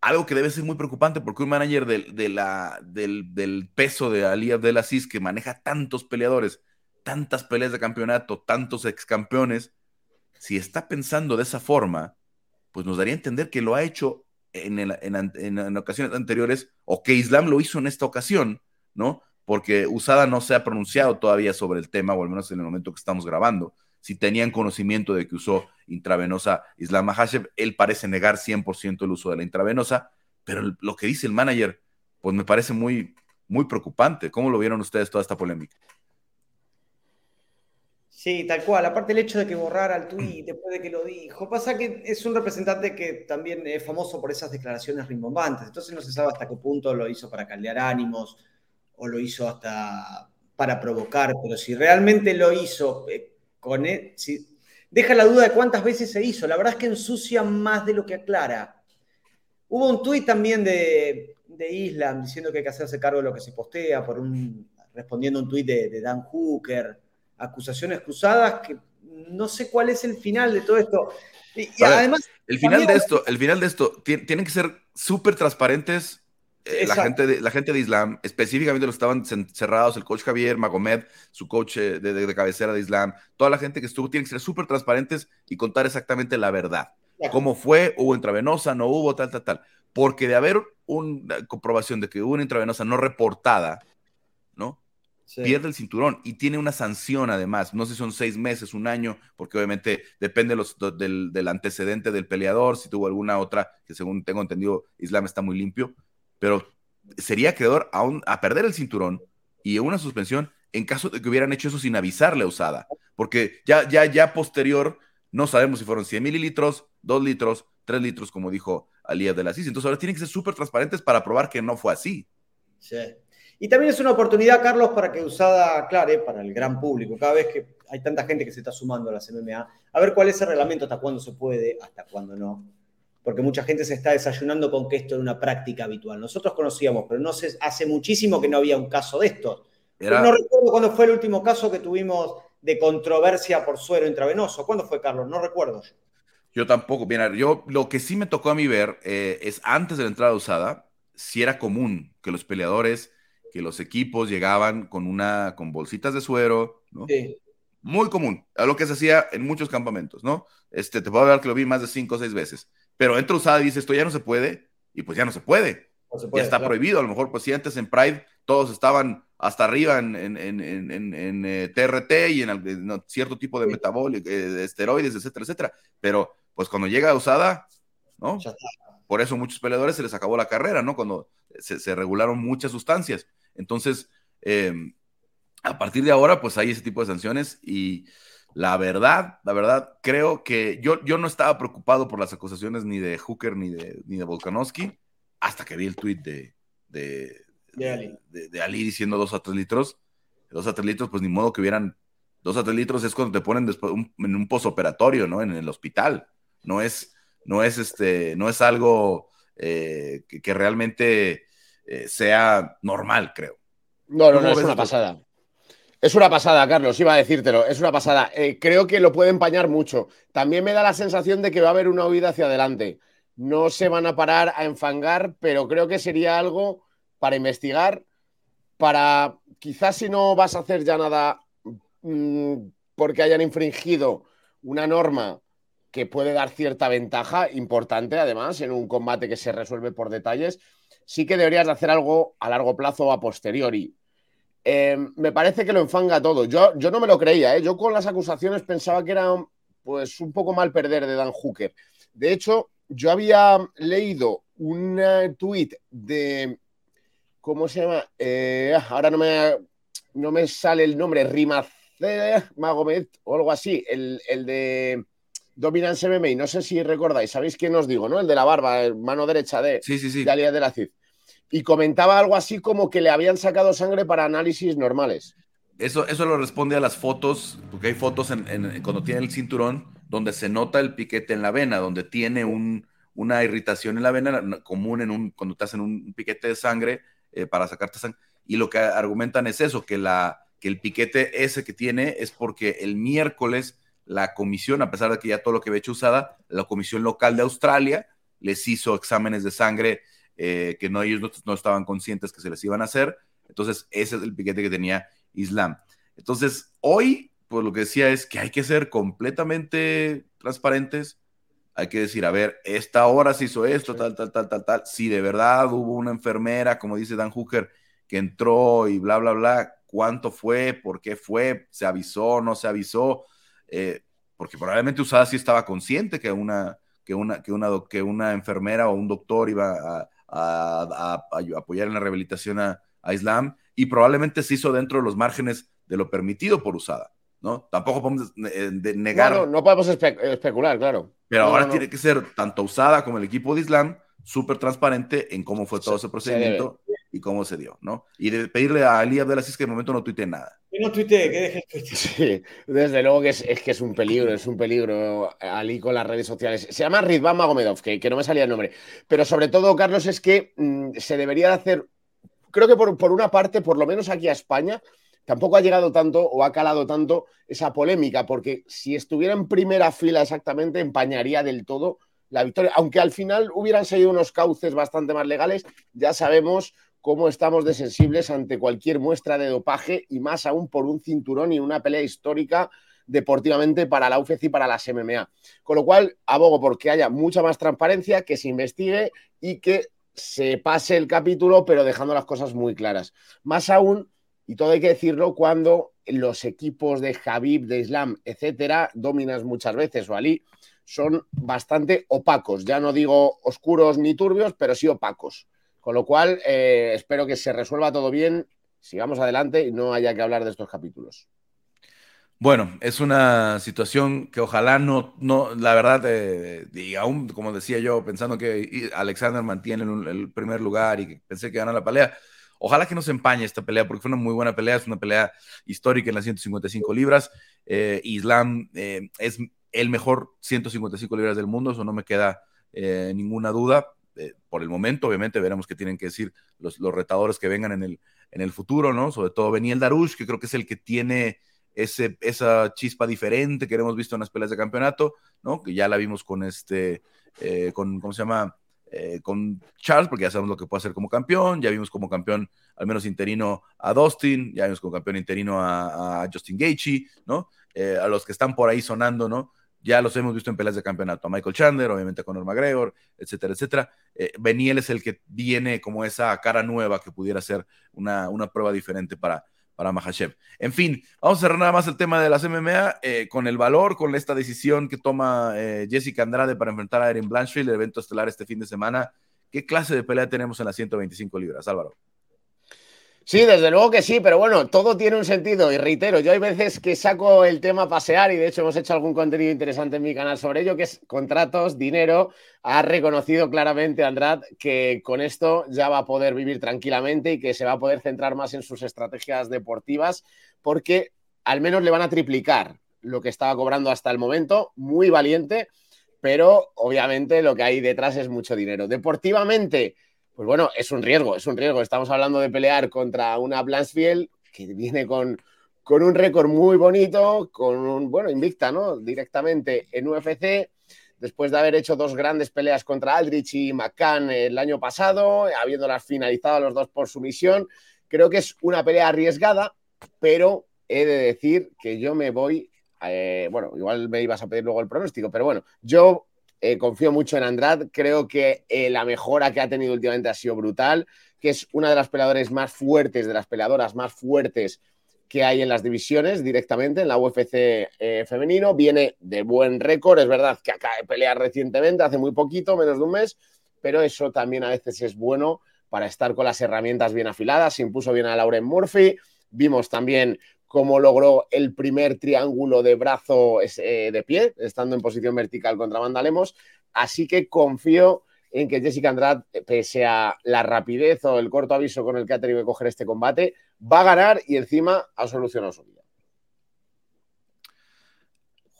Algo que debe ser muy preocupante porque un manager de, la, del, del, peso de Ali Abdelaziz que maneja tantos peleadores tantas peleas de campeonato, tantos ex campeones, si está pensando de esa forma, pues nos daría a entender que lo ha hecho en, en, ocasiones anteriores o que Islam lo hizo en esta ocasión, ¿no? Porque Usada no se ha pronunciado todavía sobre el tema, o al menos en el momento que estamos grabando. Si tenían conocimiento de que usó intravenosa Islam Mahashev, él parece negar 100% el uso de la intravenosa, pero lo que dice el manager, pues me parece muy, muy preocupante. ¿Cómo lo vieron ustedes toda esta polémica? Sí, tal cual. Aparte el hecho de que borrara el tuit después de que lo dijo, pasa que es un representante que también es famoso por esas declaraciones rimbombantes. Entonces no se sabe hasta qué punto lo hizo para caldear ánimos o lo hizo hasta para provocar. Pero si realmente lo hizo eh, con él, si, deja la duda de cuántas veces se hizo. La verdad es que ensucia más de lo que aclara. Hubo un tuit también de, de Islam diciendo que hay que hacerse cargo de lo que se postea, por un, respondiendo a un tuit de, de Dan Hooker acusaciones cruzadas que no sé cuál es el final de todo esto. Y, además. El final de esto, el final de esto, tienen que ser súper transparentes. Eh, la, gente de, la gente de Islam, específicamente los estaban cerrados, el coach Javier Magomed, su coach eh, de, cabecera de Islam, toda la gente que estuvo, tienen que ser súper transparentes y contar exactamente la verdad. Cómo fue, hubo intravenosa, no hubo, tal, tal, tal. Porque de haber una comprobación de que hubo una intravenosa no reportada, ¿no? pierde el cinturón y tiene una sanción además. No sé si son seis meses, un año, porque obviamente depende los, del, antecedente del peleador, si tuvo alguna otra, que según tengo entendido, Islam está muy limpio, pero sería acreedor a, a perder el cinturón y una suspensión en caso de que hubieran hecho eso sin avisarle a Usada, porque ya, ya, ya posterior no sabemos si fueron 100 mililitros, 2 litros, 3 litros, como dijo Alía de la CIS. Entonces ahora tienen que ser súper transparentes para probar que no fue así. Sí. Y también es una oportunidad, Carlos, para que Usada aclare para el gran público, cada vez que hay tanta gente que se está sumando a las MMA, a ver cuál es el reglamento, hasta cuándo se puede, hasta cuándo no. Porque mucha gente se está desayunando con que esto era una práctica habitual. Nosotros conocíamos, pero no sé, hace muchísimo que no había un caso de esto. No recuerdo cuándo fue el último caso que tuvimos de controversia por suero intravenoso. ¿Cuándo fue, Carlos? No recuerdo. Yo tampoco. Bien, yo lo que sí me tocó a mí ver eh, es antes de la entrada usada, si era común que los peleadores que los equipos llegaban con una con bolsitas de suero, ¿no? Sí. Muy común, a lo que se hacía en muchos campamentos, ¿no? Este, te puedo hablar que lo vi más de cinco o seis veces. Pero entra usada y dice, esto ya no se puede, y pues ya no se puede. ya está prohibido. A lo mejor, pues si antes en Pride todos estaban hasta arriba en, en, en, TRT eh, y en, cierto tipo de metabólico, eh, de esteroides, etcétera, etcétera. Pero pues cuando llega usada, ¿no? Por eso muchos peleadores se les acabó la carrera, ¿no? Cuando se, regularon muchas sustancias. Entonces, em, a partir de ahora, pues hay ese tipo de sanciones y la verdad, la verdad, creo que yo, yo no estaba preocupado por las acusaciones ni de Hooker ni de, ni de Volkanovski hasta que vi el tweet de, de, de, Ali. diciendo dos a tres litros. Dos a tres litros, pues ni modo que hubieran dos a tres litros es cuando te ponen después en un posoperatorio, ¿no? En el hospital. No es, no es este, no es algo eh, que, realmente eh, sea normal, creo. No, no, no, es una pasada. Es una pasada, Carlos, iba a decírtelo, es una pasada. Eh, creo que lo puede empañar mucho. También me da la sensación de que va a haber una huida hacia adelante. No se van a parar a enfangar, pero creo que sería algo para investigar, para quizás si no vas a hacer ya nada mm, porque hayan infringido una norma que puede dar cierta ventaja importante, además, en un combate que se resuelve por detalles, sí que deberías de hacer algo a largo plazo o a posteriori. Em, me parece que lo enfanga todo. Yo, yo no me lo creía, ¿eh? yo con las acusaciones pensaba que era pues, un poco mal perder de Dan Hooker. De hecho, yo había leído un tuit de. ¿Cómo se llama? Eh, ahora no me, no me sale el nombre, Rimaz Magomed o algo así, el, de Dominance MMA. No sé si recordáis, ¿sabéis quién os digo, no? El de la barba, mano derecha de, sí, sí, sí. de de la Cid y comentaba algo así como que le habían sacado sangre para análisis normales. Eso, eso lo responde a las fotos, porque hay fotos en, cuando tiene el cinturón donde se nota el piquete en la vena, donde tiene una irritación en la vena común en un, cuando te hacen un piquete de sangre eh, para sacarte sangre. Y lo que argumentan es eso, que, la, que el piquete ese que tiene es porque el miércoles la comisión, a pesar de que ya todo lo que había hecho usada, la comisión local de Australia les hizo exámenes de sangre eh, que no, ellos no, estaban conscientes que se les iban a hacer. Entonces, ese es el piquete que tenía Islam. Entonces, hoy, pues lo que decía es que hay que ser completamente transparentes. Hay que decir, a ver, esta hora se hizo esto, tal, tal, tal, tal, tal. Si de verdad hubo una enfermera, como dice Dan Hooker, que entró y bla, bla, bla, cuánto fue, por qué fue, se avisó, no se avisó, eh, porque probablemente Usada sí estaba consciente que una, que una, que una, que una enfermera o un doctor iba a, a, apoyar en la rehabilitación a, Islam y probablemente se hizo dentro de los márgenes de lo permitido por Usada, ¿no? Tampoco podemos eh, negar. No, no, podemos especular, claro. Pero ahora tiene que ser tanto Usada como el equipo de Islam súper transparente en cómo fue todo ese procedimiento y cómo se dio, ¿no? Y de pedirle a Ali Abdelaziz que de momento no tuite nada. Que no tuite, que deje el Sí, desde luego que es, que es un peligro, es un peligro Ali con las redes sociales. Se llama Ridvan Magomedov, que, que no me salía el nombre. Pero sobre todo, Carlos, es que mm, se debería de hacer, creo que por, por una parte, por lo menos aquí a España, tampoco ha llegado tanto o ha calado tanto esa polémica, porque si estuviera en primera fila exactamente, empañaría del todo la victoria. Aunque al final hubieran seguido unos cauces bastante más legales, ya sabemos cómo estamos de sensibles ante cualquier muestra de dopaje y más aún por un cinturón y una pelea histórica deportivamente para la UFC y para las MMA. Con lo cual, abogo porque haya mucha más transparencia, que se investigue y que se pase el capítulo, pero dejando las cosas muy claras. Más aún, y todo hay que decirlo, cuando los equipos de Habib, de Islam, etcétera, dominas muchas veces o Ali, son bastante opacos. Ya no digo oscuros ni turbios, pero sí opacos. Con lo cual, eh, espero que se resuelva todo bien, sigamos adelante y no haya que hablar de estos capítulos. Bueno, es una situación que ojalá no, no la verdad, eh, y aún como decía yo, pensando que Alexander mantiene el, primer lugar y que pensé que gana la pelea, ojalá que no se empañe esta pelea porque fue una muy buena pelea, es una pelea histórica en las 155 libras. Eh, Islam es el mejor 155 libras del mundo, eso no me queda ninguna duda. Eh, por el momento, obviamente, veremos qué tienen que decir los, los, retadores que vengan en el, en el futuro, ¿no? Sobre todo Beniel Darush, que creo que es el que tiene ese, esa chispa diferente que hemos visto en las peleas de campeonato, ¿no? Que ya la vimos con este, eh, con, ¿cómo se llama? Eh, con Charles, porque ya sabemos lo que puede hacer como campeón, ya vimos como campeón al menos interino a Dustin, ya vimos como campeón interino a, Justin Gaethje, ¿no? a los que están por ahí sonando, ¿no? Ya los hemos visto en peleas de campeonato. A Michael Chandler, obviamente a Conor McGregor, etcétera, etcétera. Eh, Beniel es el que viene como esa cara nueva que pudiera ser una, una prueba diferente para, para Mahashev. En fin, vamos a cerrar nada más el tema de las MMA eh, con el valor, con esta decisión que toma eh, Jessica Andrade para enfrentar a Erin Blanchfield, el evento estelar este fin de semana. ¿Qué clase de pelea tenemos en las 125 libras, Álvaro? Sí, desde luego que sí, pero bueno, todo tiene un sentido y reitero, yo hay veces que saco el tema a pasear y de hecho hemos hecho algún contenido interesante en mi canal sobre ello, que es contratos, dinero. Ha reconocido claramente Andrad que con esto ya va a poder vivir tranquilamente y que se va a poder centrar más en sus estrategias deportivas porque al menos le van a triplicar lo que estaba cobrando hasta el momento, muy valiente, pero obviamente lo que hay detrás es mucho dinero. Deportivamente pues bueno, es un riesgo, es un riesgo. Estamos hablando de pelear contra una Blanchfield que viene con, con un récord muy bonito, con un, bueno, invicta, ¿no? Directamente en UFC, después de haber hecho dos grandes peleas contra Aldrich y McCann el año pasado, habiéndolas finalizado los dos por sumisión. Creo que es una pelea arriesgada, pero he de decir que yo me voy, eh, bueno, igual me ibas a pedir luego el pronóstico, pero bueno, yo eh, confío mucho en Andrade. Creo que eh, la mejora que ha tenido últimamente ha sido brutal, que es una de las peleadores más fuertes, de las peleadoras más fuertes que hay en las divisiones directamente en la UFC eh, femenino. Viene de buen récord, es verdad que acaba de pelear recientemente, hace muy poquito, menos de un mes, pero eso también a veces es bueno para estar con las herramientas bien afiladas. Se impuso bien a Lauren Murphy. Vimos también cómo logró el primer triángulo de brazo eh, de pie, estando en posición vertical contra Mandalemos. Así que confío en que Jessica Andrade, pese a la rapidez o el corto aviso con el que ha tenido que coger este combate, va a ganar y encima ha solucionado su vida.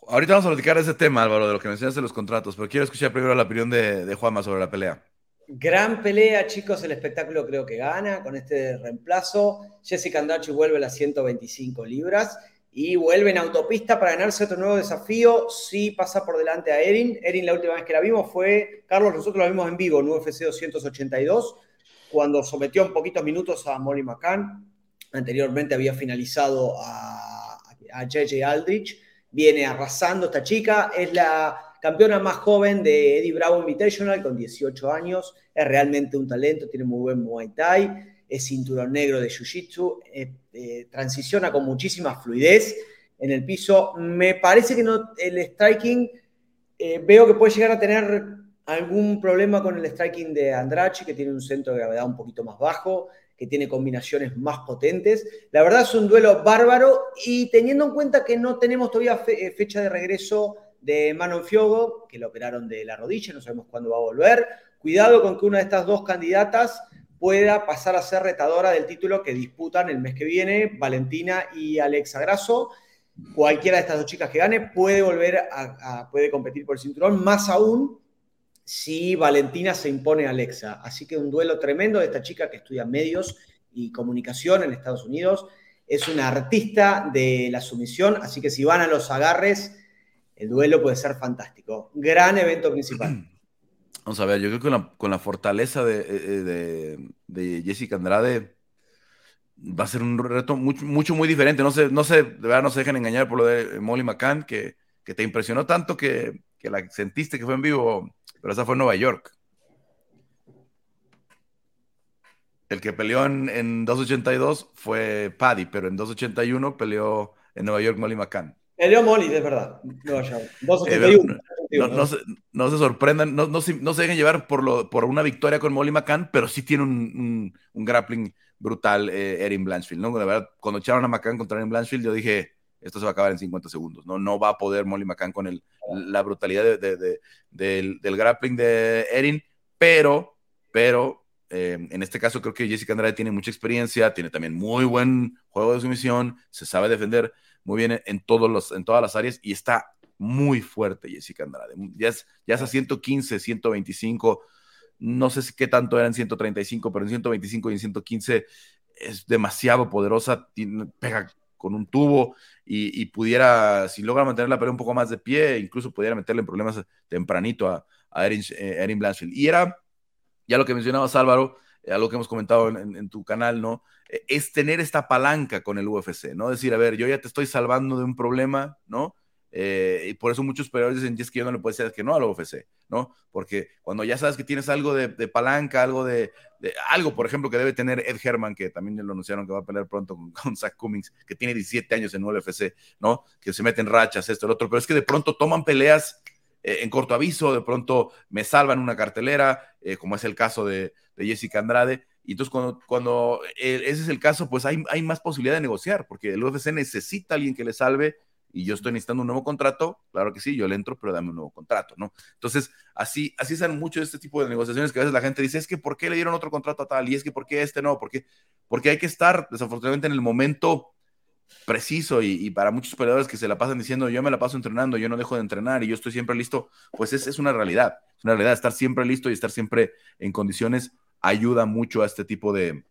Ahorita vamos a platicar ese tema, Álvaro, de lo que mencionas de los contratos, pero quiero escuchar primero la opinión de, de Juanma sobre la pelea. Gran pelea, chicos. El espectáculo creo que gana con este reemplazo. Jessica Andrade vuelve a las 125 libras y vuelve en autopista para ganarse otro nuevo desafío. Sí pasa por delante a Erin. Erin, la última vez que la vimos fue, Carlos, nosotros la vimos en vivo en UFC 282, cuando sometió en poquitos minutos a Molly McCann. Anteriormente había finalizado a, a JJ Aldrich. Viene arrasando esta chica. Es la campeona más joven de Eddie Bravo Invitational con 18 años, es realmente un talento, tiene muy buen Muay Thai, es cinturón negro de Jiu-Jitsu, eh, eh, transiciona con muchísima fluidez en el piso. Me parece que no, el striking, eh, veo que puede llegar a tener algún problema con el striking de Andrachi, que tiene un centro de gravedad un poquito más bajo, que tiene combinaciones más potentes. La verdad es un duelo bárbaro y teniendo en cuenta que no tenemos todavía fecha de regreso de Manon Fiogo, que lo operaron de la rodilla, no sabemos cuándo va a volver. Cuidado con que una de estas dos candidatas pueda pasar a ser retadora del título que disputan el mes que viene, Valentina y Alexa Grasso. Cualquiera de estas dos chicas que gane puede volver a, puede competir por el cinturón, más aún si Valentina se impone a Alexa. Así que un duelo tremendo de esta chica que estudia medios y comunicación en Estados Unidos. Es una artista de la sumisión, así que si van a los agarres, el duelo puede ser fantástico. Gran evento principal. Vamos a ver, yo creo que con la, fortaleza de, de, Jessica Andrade va a ser un reto mucho, muy diferente. No sé, no sé, de verdad no se dejen engañar por lo de Molly McCann, que, te impresionó tanto que, que, la sentiste que fue en vivo, pero esa fue en Nueva York. El que peleó en, en 282 fue Paddy, pero en 281 peleó en Nueva York Molly McCann. Peleó Molly, de verdad. No, no, se, no, se, sorprendan, no, no, se, dejen llevar por, lo, por una victoria con Molly McCann, pero sí tiene un, un, grappling brutal eh, Erin Blanchfield, ¿no? De verdad, cuando echaron a McCann contra Erin Blanchfield, yo dije, esto se va a acabar en 50 segundos, ¿no? No va a poder Molly McCann con el, la brutalidad de, de, del, del, grappling de Erin, pero, pero, eh, en este caso creo que Jessica Andrade tiene mucha experiencia, tiene también muy buen juego de sumisión, se sabe defender, muy bien en, todos los, en todas las áreas y está muy fuerte Jessica Andrade. Ya es, ya es a 115, 125, no sé si qué tanto era en 135, pero en 125 y en 115 es demasiado poderosa, pega con un tubo y, pudiera, si logra mantener la pelea un poco más de pie, incluso pudiera meterle en problemas tempranito a, a Erin, eh, Blanchfield. Y era, ya lo que mencionabas Álvaro, algo que hemos comentado en, tu canal, ¿no? Eh, es tener esta palanca con el UFC, ¿no? Decir, a ver, yo ya te estoy salvando de un problema, ¿no? eh, y por eso muchos peleadores dicen, es que yo no le puedo decir que no al UFC, ¿no? Porque cuando ya sabes que tienes algo de, palanca, algo de, algo, por ejemplo, que debe tener Ed Herman, que también lo anunciaron que va a pelear pronto con, con Zach Cummings, que tiene 17 años en UFC, ¿no? Que se meten rachas, esto, el otro, pero es que de pronto toman peleas eh, en corto aviso, de pronto me salvan una cartelera, eh, como es el caso de, Jessica Andrade. Y entonces cuando, cuando ese es el caso, pues hay, hay más posibilidad de negociar, porque el UFC necesita a alguien que le salve y yo estoy necesitando un nuevo contrato, claro que sí, yo le entro, pero dame un nuevo contrato, ¿no? Entonces, así, así salen mucho de este tipo de negociaciones que a veces la gente dice, es que ¿por qué le dieron otro contrato a tal? Y es que ¿por qué este no? ¿Por qué? Porque hay que estar, desafortunadamente, en el momento preciso y, para muchos peleadores que se la pasan diciendo, yo me la paso entrenando, yo no dejo de entrenar y yo estoy siempre listo, pues es, es una realidad, es una realidad, estar siempre listo y estar siempre en condiciones ayuda mucho a este tipo de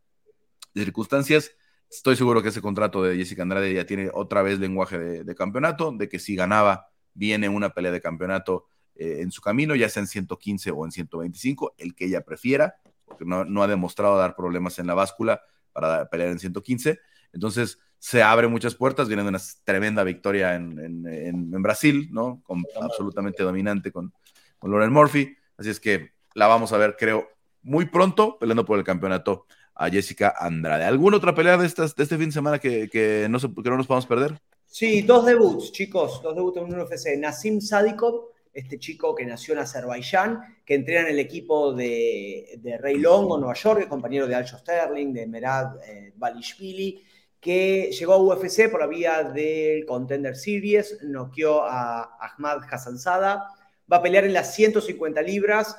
circunstancias Estoy seguro que ese contrato de Jessica Andrade ya tiene otra vez lenguaje de, campeonato, de que si ganaba, viene una pelea de campeonato eh, en su camino, ya sea en 115 o en 125, el que ella prefiera, porque no, ha demostrado dar problemas en la báscula para pelear en 115. Entonces, se abre muchas puertas, viene de una tremenda victoria en, Brasil, ¿no? absolutamente dominante con, con Lauren Murphy. Así es que la vamos a ver, creo, muy pronto peleando por el campeonato a Jessica Andrade. ¿Alguna otra pelea de, estas, de este fin de semana que, no, que no nos podamos perder? Sí, dos debuts, chicos, dos debuts en un UFC. Nassim Sadikov, este chico que nació en Azerbaiyán, que entrena en el equipo de, de Ray Long o Nueva York, compañero de Aljo Sterling, de Merad eh, Balishvili, que llegó a UFC por la vía del Contender Series, noqueó a Ahmad Hassanzada, va a pelear en las 150 libras,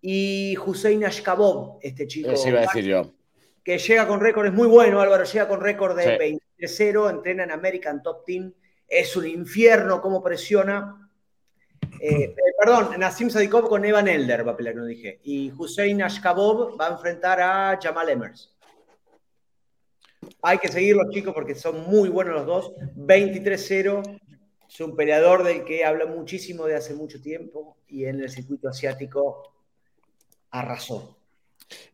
y Hussein Ashkabov, este chico. Eso iba a decir yo que llega con récord, es muy bueno Álvaro, llega con récord de 23-0, entrena en American Top Team, es un infierno cómo presiona. Eh, eh, perdón, Nassim Sadikov con Evan Elder va a pelear, no dije. Y Hussein Ashkabov va a enfrentar a Jamal Emers. Hay que seguirlos, chicos, porque son muy buenos los dos. 23-0. Es un peleador del que habla muchísimo de hace mucho tiempo y en el circuito asiático arrasó.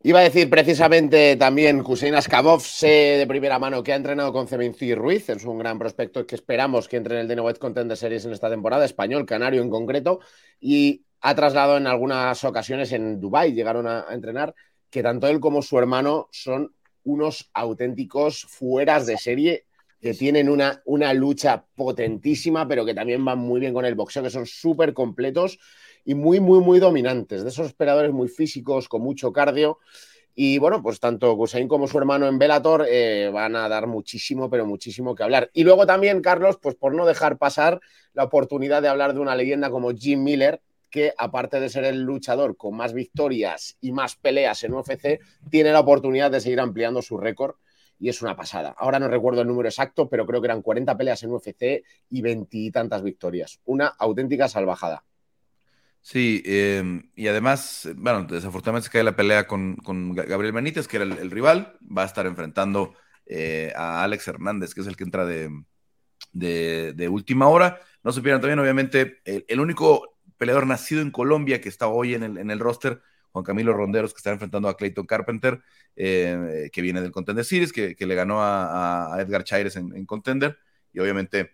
Iba a decir precisamente también Hussein Askabov, sé de primera mano que ha entrenado con Cemenci Ruiz, es un gran prospecto que esperamos que entre en el White Contender Series en esta temporada, español, canario en concreto, y ha trasladado en algunas ocasiones en Dubai llegaron a, entrenar, que tanto él como su hermano son unos auténticos fueras de serie que tienen una, una lucha potentísima, pero que también van muy bien con el boxeo, que son súper completos y muy, muy, muy dominantes, de esos operadores muy físicos, con mucho cardio. Y bueno, pues tanto Hussein como su hermano en Velator eh, van a dar muchísimo, pero muchísimo que hablar. Y luego también, Carlos, pues por no dejar pasar la oportunidad de hablar de una leyenda como Jim Miller, que aparte de ser el luchador con más victorias y más peleas en UFC, tiene la oportunidad de seguir ampliando su récord y es una pasada. Ahora no recuerdo el número exacto, pero creo que eran 40 peleas en UFC y veintitantas victorias. Una auténtica salvajada. Sí, em, y además, bueno, desafortunadamente se cae la pelea con, Gabriel Benítez, que era el, rival, va a estar enfrentando eh, a Alex Hernández, que es el que entra de, de, última hora. No se pierdan también, obviamente, el, único peleador nacido en Colombia que está hoy en el, roster, Juan Camilo Ronderos, que está enfrentando a Clayton Carpenter, eh, que viene del Contender Series, que, le ganó a, Edgar Chaires en, en Contender, y obviamente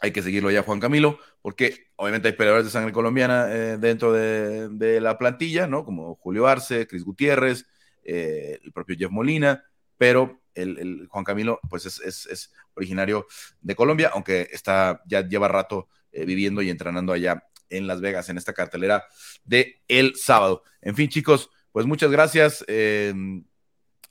hay que seguirlo ya Juan Camilo, porque obviamente hay peleadores de sangre colombiana eh, dentro de, la plantilla, ¿no? Como Julio Arce, Cris Gutiérrez, eh, el propio Jeff Molina, pero el, Juan Camilo, pues es, originario de Colombia, aunque está, ya lleva rato viviendo y entrenando allá en Las Vegas, en esta cartelera de el sábado. En fin, chicos, pues muchas gracias.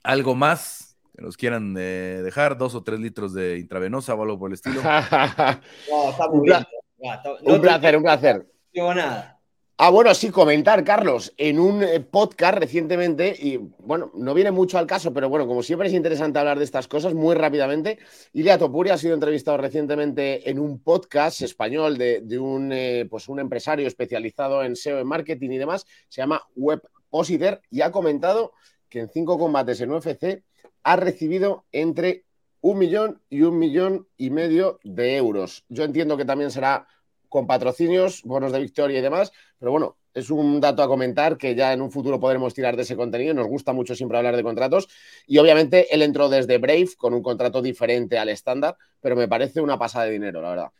¿Algo más? que nos quieran eh, dejar, dos o tres litros de intravenosa o algo por el estilo. un, placer, un placer. No nada. Ah, bueno, sí, comentar, Carlos, en un eh, podcast recientemente, y bueno, no viene mucho al caso, pero bueno, como siempre es interesante hablar de estas cosas muy rápidamente. Ilia Topuri ha sido entrevistado recientemente en un podcast español de, un, eh, pues un empresario especializado en SEO, en marketing y demás, se llama WebPositer, y ha comentado que en cinco combates en UFC ha recibido entre un millón y un millón y medio de euros. Yo entiendo que también será con patrocinios, bonos de victoria y demás, pero bueno, es un dato a comentar que ya en un futuro podremos tirar de ese contenido. Nos gusta mucho siempre hablar de contratos y obviamente él entró desde Brave con un contrato diferente al estándar, pero me parece una pasada de dinero, la verdad.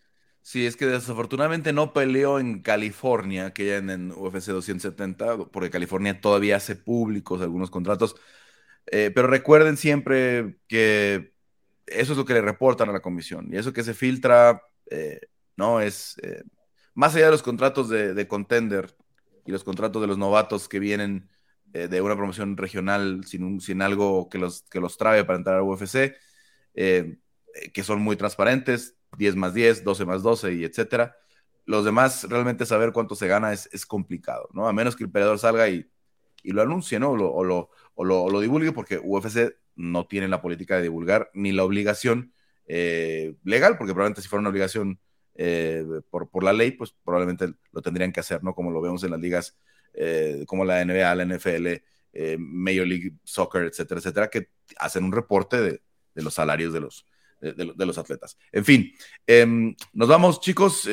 Sí, es que desafortunadamente no peleó en California, que ya en, UFC 270, porque California todavía hace públicos algunos contratos. Eh, pero recuerden siempre que eso es lo que le reportan a la comisión y eso que se filtra, eh, no es eh, más allá de los contratos de, contender y los contratos de los novatos que vienen de una promoción regional sin, sin algo que los, que los trabe para entrar a UFC, que son muy transparentes, 10 más 10, 12 más 12 y etcétera. Los demás, realmente saber cuánto se gana es, es complicado, ¿no? A menos que el peleador salga y, y lo anuncie, ¿no? O lo, o lo, o lo, divulgue, porque UFC no tiene la política de divulgar ni la obligación eh, legal, porque probablemente si fuera una obligación eh, por, por, la ley, pues probablemente lo tendrían que hacer, ¿no? Como lo vemos en las ligas eh, como la NBA, la NFL, Major League Soccer, etcétera, etcétera, que hacen un reporte de, de los salarios de los, de, los atletas. En fin, em, nos vamos, chicos.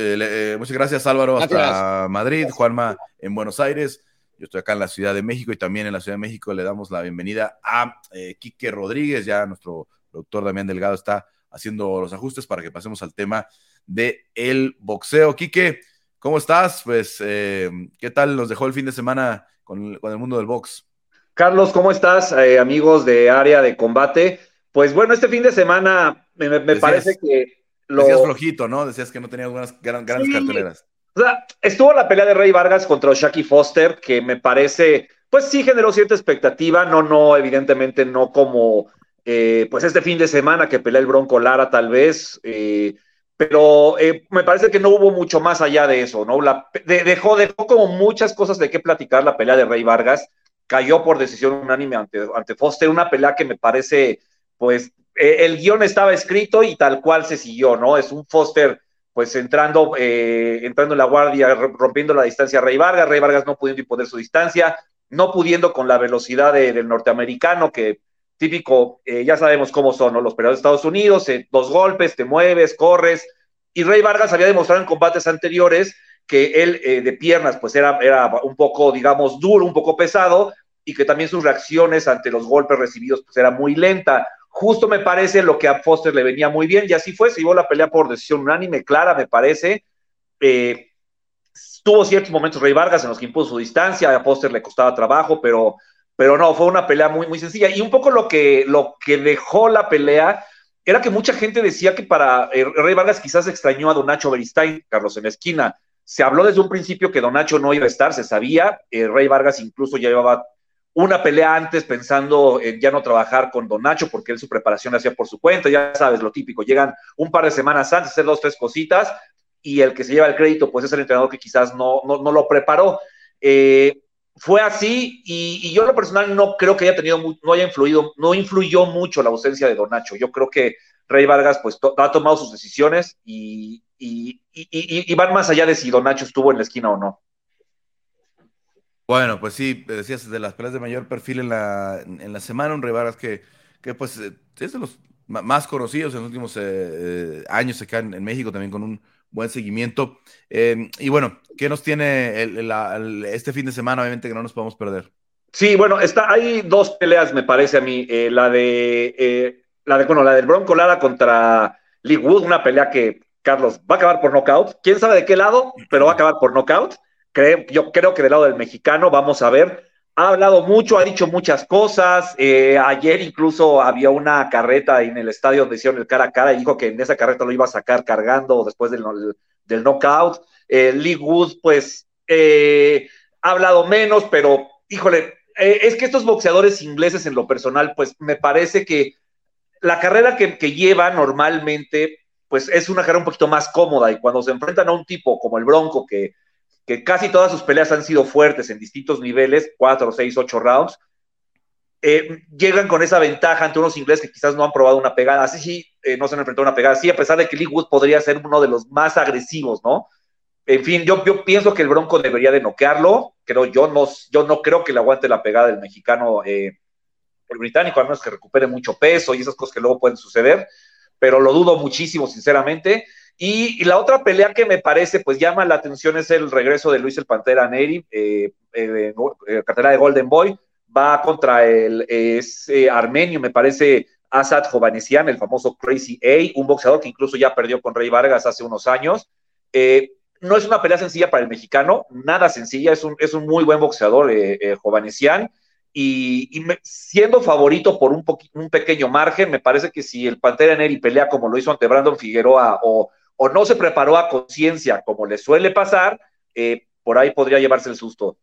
muchas gracias, Álvaro, hasta Madrid, Juanma en Buenos Aires. Yo estoy acá en la Ciudad de México y también en la Ciudad de México le damos la bienvenida a eh, Quique Rodríguez. Ya nuestro productor Damián Delgado está haciendo los ajustes para que pasemos al tema de el boxeo. Quique, ¿cómo estás? Pues, eh, ¿qué tal nos dejó el fin de semana con el, mundo del box? Carlos, ¿cómo estás, eh, amigos de área de combate? Pues bueno, este fin de semana me, parece que lo... Decías flojito, ¿no? Decías que no tenías buenas, grandes carteleras. O sea, estuvo la pelea de Rey Vargas contra Shaki Foster, que me parece, pues sí generó cierta expectativa, no, no, evidentemente no como, eh, pues este fin de semana que pelea el Bronco Lara tal vez, eh, pero eh, me parece que no hubo mucho más allá de eso, ¿no? La, dejó, dejó como muchas cosas de qué platicar la pelea de Rey Vargas, cayó por decisión unánime ante, Foster, una pelea que me parece, pues, el guion estaba escrito y tal cual se siguió, ¿no? Es un Foster pues entrando, eh, entrando en la guardia, rompiendo la distancia a Rey Vargas, Rey Vargas no pudiendo imponer su distancia, no pudiendo con la velocidad del norteamericano, que típico, eh, ya sabemos cómo son ¿no? los peleadores de Estados Unidos, eh, dos golpes, te mueves, corres, y Rey Vargas había demostrado en combates anteriores que él de piernas pues era, era un poco, digamos, duro, un poco pesado, y que también sus reacciones ante los golpes recibidos pues era muy lenta. Justo me parece lo que a Foster le venía muy bien, y así fue, se llevó la pelea por decisión unánime, clara, me parece. Eh, tuvo ciertos momentos Rey Vargas en los que impuso su distancia, a Foster le costaba trabajo, pero, pero no, fue una pelea muy, muy sencilla. Y un poco lo que, lo que dejó la pelea era que mucha gente decía que para eh, Rey Vargas quizás extrañó a Don Nacho Beristain, Carlos, en la esquina. Se habló desde un principio que Don Nacho no iba a estar, se sabía. Eh, Rey Vargas incluso ya llevaba una pelea antes pensando en ya no trabajar con Don Nacho porque él su preparación la hacía por su cuenta, ya sabes lo típico, llegan un par de semanas antes, hacer dos, tres cositas y el que se lleva el crédito pues es el entrenador que quizás no, no, lo preparó. Eh, fue así y, yo en lo personal no creo que haya tenido, no haya influido, no influyó mucho la ausencia de Don Nacho. Yo creo que Rey Vargas pues ha tomado sus decisiones y, van más allá de si Don Nacho estuvo en la esquina o no. Bueno, pues sí, decías de las peleas de mayor perfil en la, en la semana, un Rey que, que pues eh, es de los más conocidos en los últimos eh, eh, años acá en, México, también con un buen seguimiento. Em, y bueno, ¿qué nos tiene este fin de semana? Obviamente que no nos podemos perder. Sí, bueno, está, hay dos peleas, me parece a mí. la de la de, bueno, la del Bronco Lara contra Lee Wood, una pelea que, Carlos, va a acabar por knockout. Quién sabe de qué lado, pero va a acabar por knockout yo creo que del lado del mexicano, vamos a ver. Ha hablado mucho, ha dicho muchas cosas. Eh, ayer incluso había una carreta en el estadio donde hicieron el cara a cara y dijo que en esa carreta lo iba a sacar cargando después del, del knockout. Eh, Lee Wood, pues, eh, ha hablado menos, pero híjole, es que estos boxeadores ingleses en lo personal, pues me parece que la carrera que, que lleva normalmente, pues es una carrera un poquito más cómoda y cuando se enfrentan a un tipo como el Bronco que que casi todas sus peleas han sido fuertes en distintos niveles, cuatro, seis, ocho rounds, eh, llegan con esa ventaja ante unos ingleses que quizás no han probado una pegada. Así sí, eh, no se han enfrentado a una pegada así, a pesar de que Lee Wood podría ser uno de los más agresivos, ¿no? En fin, yo, yo pienso que el Bronco debería de noquearlo. Creo, yo, no, yo no creo que le aguante la pegada del mexicano, eh, el británico, a menos que recupere mucho peso y esas cosas que luego pueden suceder, pero lo dudo muchísimo, sinceramente. Y, la otra pelea que me parece, pues llama la atención es el regreso de Luis el Pantera Neri, eh, eh, eh de Golden Boy, va contra el es, armenio, me parece, Asad Jovanesian, el famoso Crazy A, un boxeador que incluso ya perdió con Rey Vargas hace unos años. Eh, no es una pelea sencilla para el mexicano, nada sencilla, es un, es un muy buen boxeador, eh, eh y, siendo favorito por un, un pequeño margen, me parece que si el Pantera Neri pelea como lo hizo ante Brandon Figueroa o, o no se preparó a conciencia como le suele pasar, eh, por ahí podría llevarse el susto.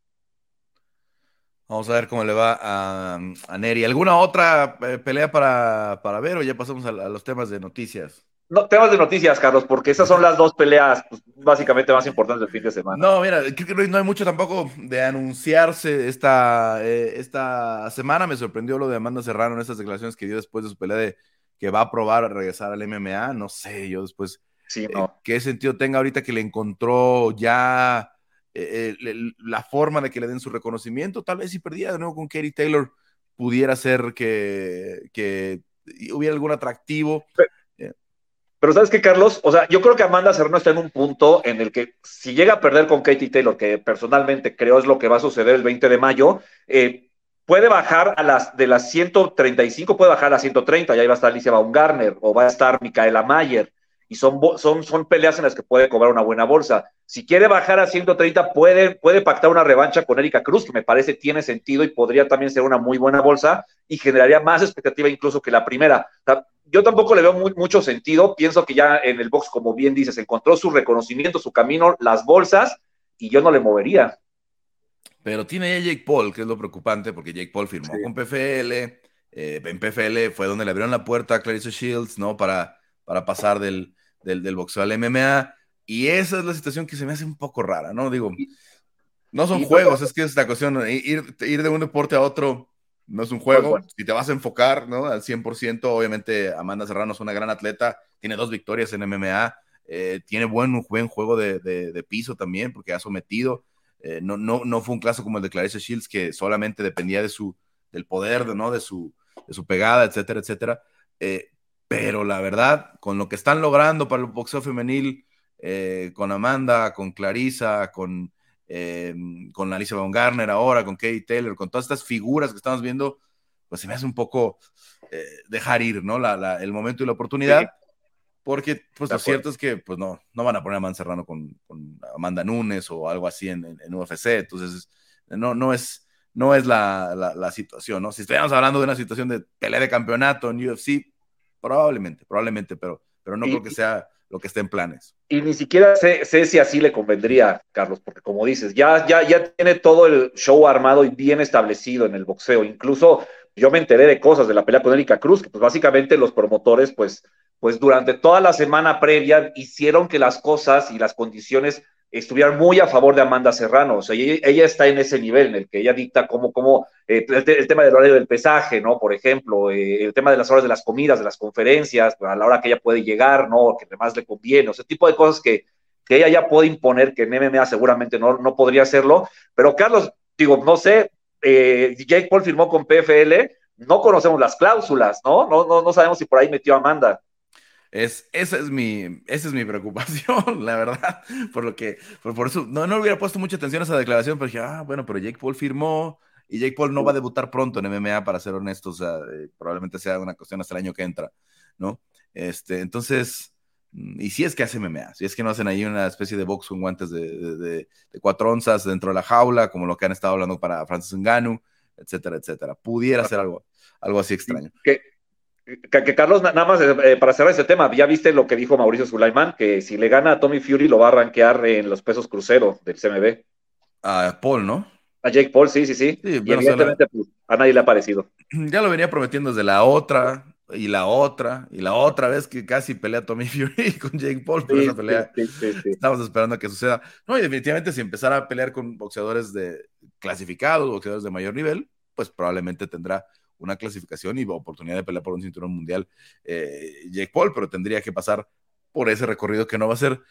Vamos a ver cómo le va a, a Neri. ¿Alguna otra eh, pelea para, para, ver o ya pasamos a, los temas de noticias? No, temas de noticias, Carlos, porque esas son las dos peleas pues, básicamente más importantes del fin de semana. No, mira, creo que no hay mucho tampoco de anunciarse esta, eh, esta semana. Me sorprendió lo de Amanda Serrano en estas declaraciones que dio después de su pelea de que va a probar a regresar al MMA. No sé, yo después sí, eh, qué sentido tenga ahorita que le encontró ya eh, la forma de que le den su reconocimiento. Tal vez si perdía de nuevo con Katie Taylor, pudiera ser que, que hubiera algún atractivo. Eh, pero, ¿sabes qué, Carlos? O sea, yo creo que Amanda Serrano está en un punto en el que si llega a perder con Katie Taylor, que personalmente creo es lo que va a suceder el 20 de mayo, eh, puede bajar a las de las 135, puede bajar a las 130, y ahí va a estar Alicia Baumgartner o va a estar Micaela Mayer y son, son, son peleas en las que puede cobrar una buena bolsa. Si quiere bajar a 130, puede, puede pactar una revancha con Erika Cruz, que me parece tiene sentido y podría también ser una muy buena bolsa y generaría más expectativa incluso que la primera. yo tampoco le veo mucho sentido. Pienso que ya en el box, como bien dices, encontró su reconocimiento, su camino, las bolsas y yo no le movería. Pero tiene ya Jake Paul, que es lo preocupante, porque Jake Paul firmó con PFL. Eh, en PFL fue donde le abrieron la puerta a Clarissa Shields, ¿no? Para, para pasar del, del, boxeo al MMA. Y esa es la situación que se me hace un poco rara, ¿no? Digo, no son juegos, es que es la cuestión, ir, ir de un deporte a otro no es un juego. Si te vas a enfocar, ¿no? Al 100%, obviamente Amanda Serrano es una gran atleta, tiene dos victorias en MMA, eh, tiene buen, buen juego de, de, piso también, porque ha sometido. Eh, no, no, no fue un caso como el de Clarissa Shields, que solamente dependía de su, del poder, ¿no? De su, de su pegada, etcétera, etcétera. Eh, pero la verdad, con lo que están logrando para el boxeo femenil, eh, con Amanda, con Clarisa, con, eh, con Alicia Baumgartner ahora, con Katie Taylor, con todas estas figuras que estamos viendo, pues se me hace un poco eh, dejar ir, ¿no? La, el momento y la oportunidad. Porque, pues, lo cierto es que, pues, no, no van a poner a Man Serrano con, con Amanda Nunes o algo así en, en, UFC. Entonces, no, no es, no es la, la, la, situación, ¿no? Si estuviéramos hablando de una situación de pelea de campeonato en UFC, Probablemente, probablemente, pero, pero no creo que sea lo que esté en planes. Y ni siquiera sé, si así le convendría, Carlos, porque como dices, ya, ya, ya tiene todo el show armado y bien establecido en el boxeo. Incluso yo me enteré de cosas de la pelea con Erika Cruz, que pues básicamente los promotores, pues, pues durante toda la semana previa hicieron que las cosas y las condiciones estuvieran muy a favor de Amanda Serrano. O sea, ella, está en ese nivel en el que ella dicta cómo, cómo eh, el, tema del horario del pesaje, ¿no? Por ejemplo, eh, el tema de las horas de las comidas, de las conferencias, a la hora que ella puede llegar, ¿no? Que más le conviene, o ese tipo de cosas que, que ella ya puede imponer, que en MMA seguramente no, no podría hacerlo. Pero Carlos, digo, no sé, eh, Jake Paul firmó con PFL, no conocemos las cláusulas, ¿no? No, no, no sabemos si por ahí metió a Amanda. Es, esa, es mi, esa es mi preocupación, la verdad. Por lo que, por, eso, no, no hubiera puesto mucha atención a esa declaración, pero dije, ah, bueno, pero Jake Paul firmó y Jake Paul no va a debutar pronto en MMA, para ser honesto, o sea, eh, probablemente sea una cuestión hasta el año que entra, ¿no? Este, entonces, mm, y si es que hace MMA, si es que no hacen ahí una especie de box con guantes de, de, cuatro onzas dentro de la jaula, como lo que han estado hablando para Francis Ngannou, etcétera, etcétera. Pudiera ser algo, algo así extraño. Que, que, Carlos, nada más eh, eh, para cerrar ese tema, ya viste lo que dijo Mauricio Sulaiman, que si le gana a Tommy Fury lo va a rankear en los pesos crucero del CMB. A Paul, ¿no? A Jake Paul, sí, sí, sí. y evidentemente pues, a nadie le ha parecido. Ya lo venía prometiendo desde la otra, y la otra, y la otra vez que casi pelea Tommy Fury con Jake Paul, pero esa pelea estamos esperando a que suceda. No, y definitivamente si empezara a pelear con boxeadores de clasificados, boxeadores de mayor nivel, pues probablemente tendrá una clasificación y oportunidad de pelear por un cinturón mundial eh, Jake Paul, pero tendría que pasar por ese recorrido que no va a ser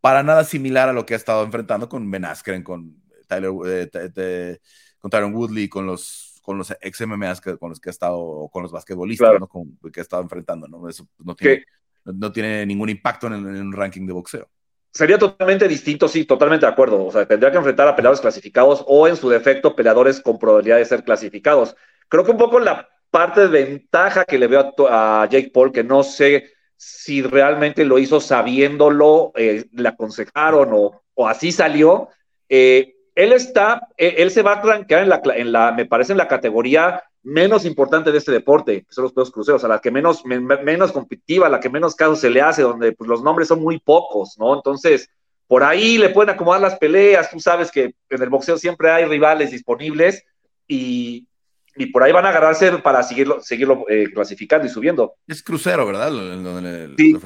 para nada similar a lo que ha estado enfrentando con Ben Askren, con Tyler, eh, con Tyron Woodley, con los, con los ex MMAs con los que ha estado, con los basquetbolistas que ha estado enfrentando, ¿no? Eso no tiene, no, tiene ningún impacto en, en un ranking de boxeo. Sería totalmente distinto, sí, totalmente de acuerdo. O sea, tendría que enfrentar a peleadores clasificados o, en su defecto, peleadores con probabilidad de ser clasificados. Creo que un poco la parte de ventaja que le veo a, Jake Paul, que no sé si realmente lo hizo sabiéndolo, eh, le aconsejaron o, o así salió. Eh, él está, él se va a tranquear en la, en la, me parece, en la categoría menos importante de este deporte, que son los pedos cruceros, a la que menos, menos competitiva, a la que menos caso se le hace, donde pues, los nombres son muy pocos, ¿no? Entonces, por ahí le pueden acomodar las peleas, tú sabes que en el boxeo siempre hay rivales disponibles y, y por ahí van a agarrarse para seguirlo, seguirlo eh, clasificando y subiendo. Es crucero, ¿verdad? sí.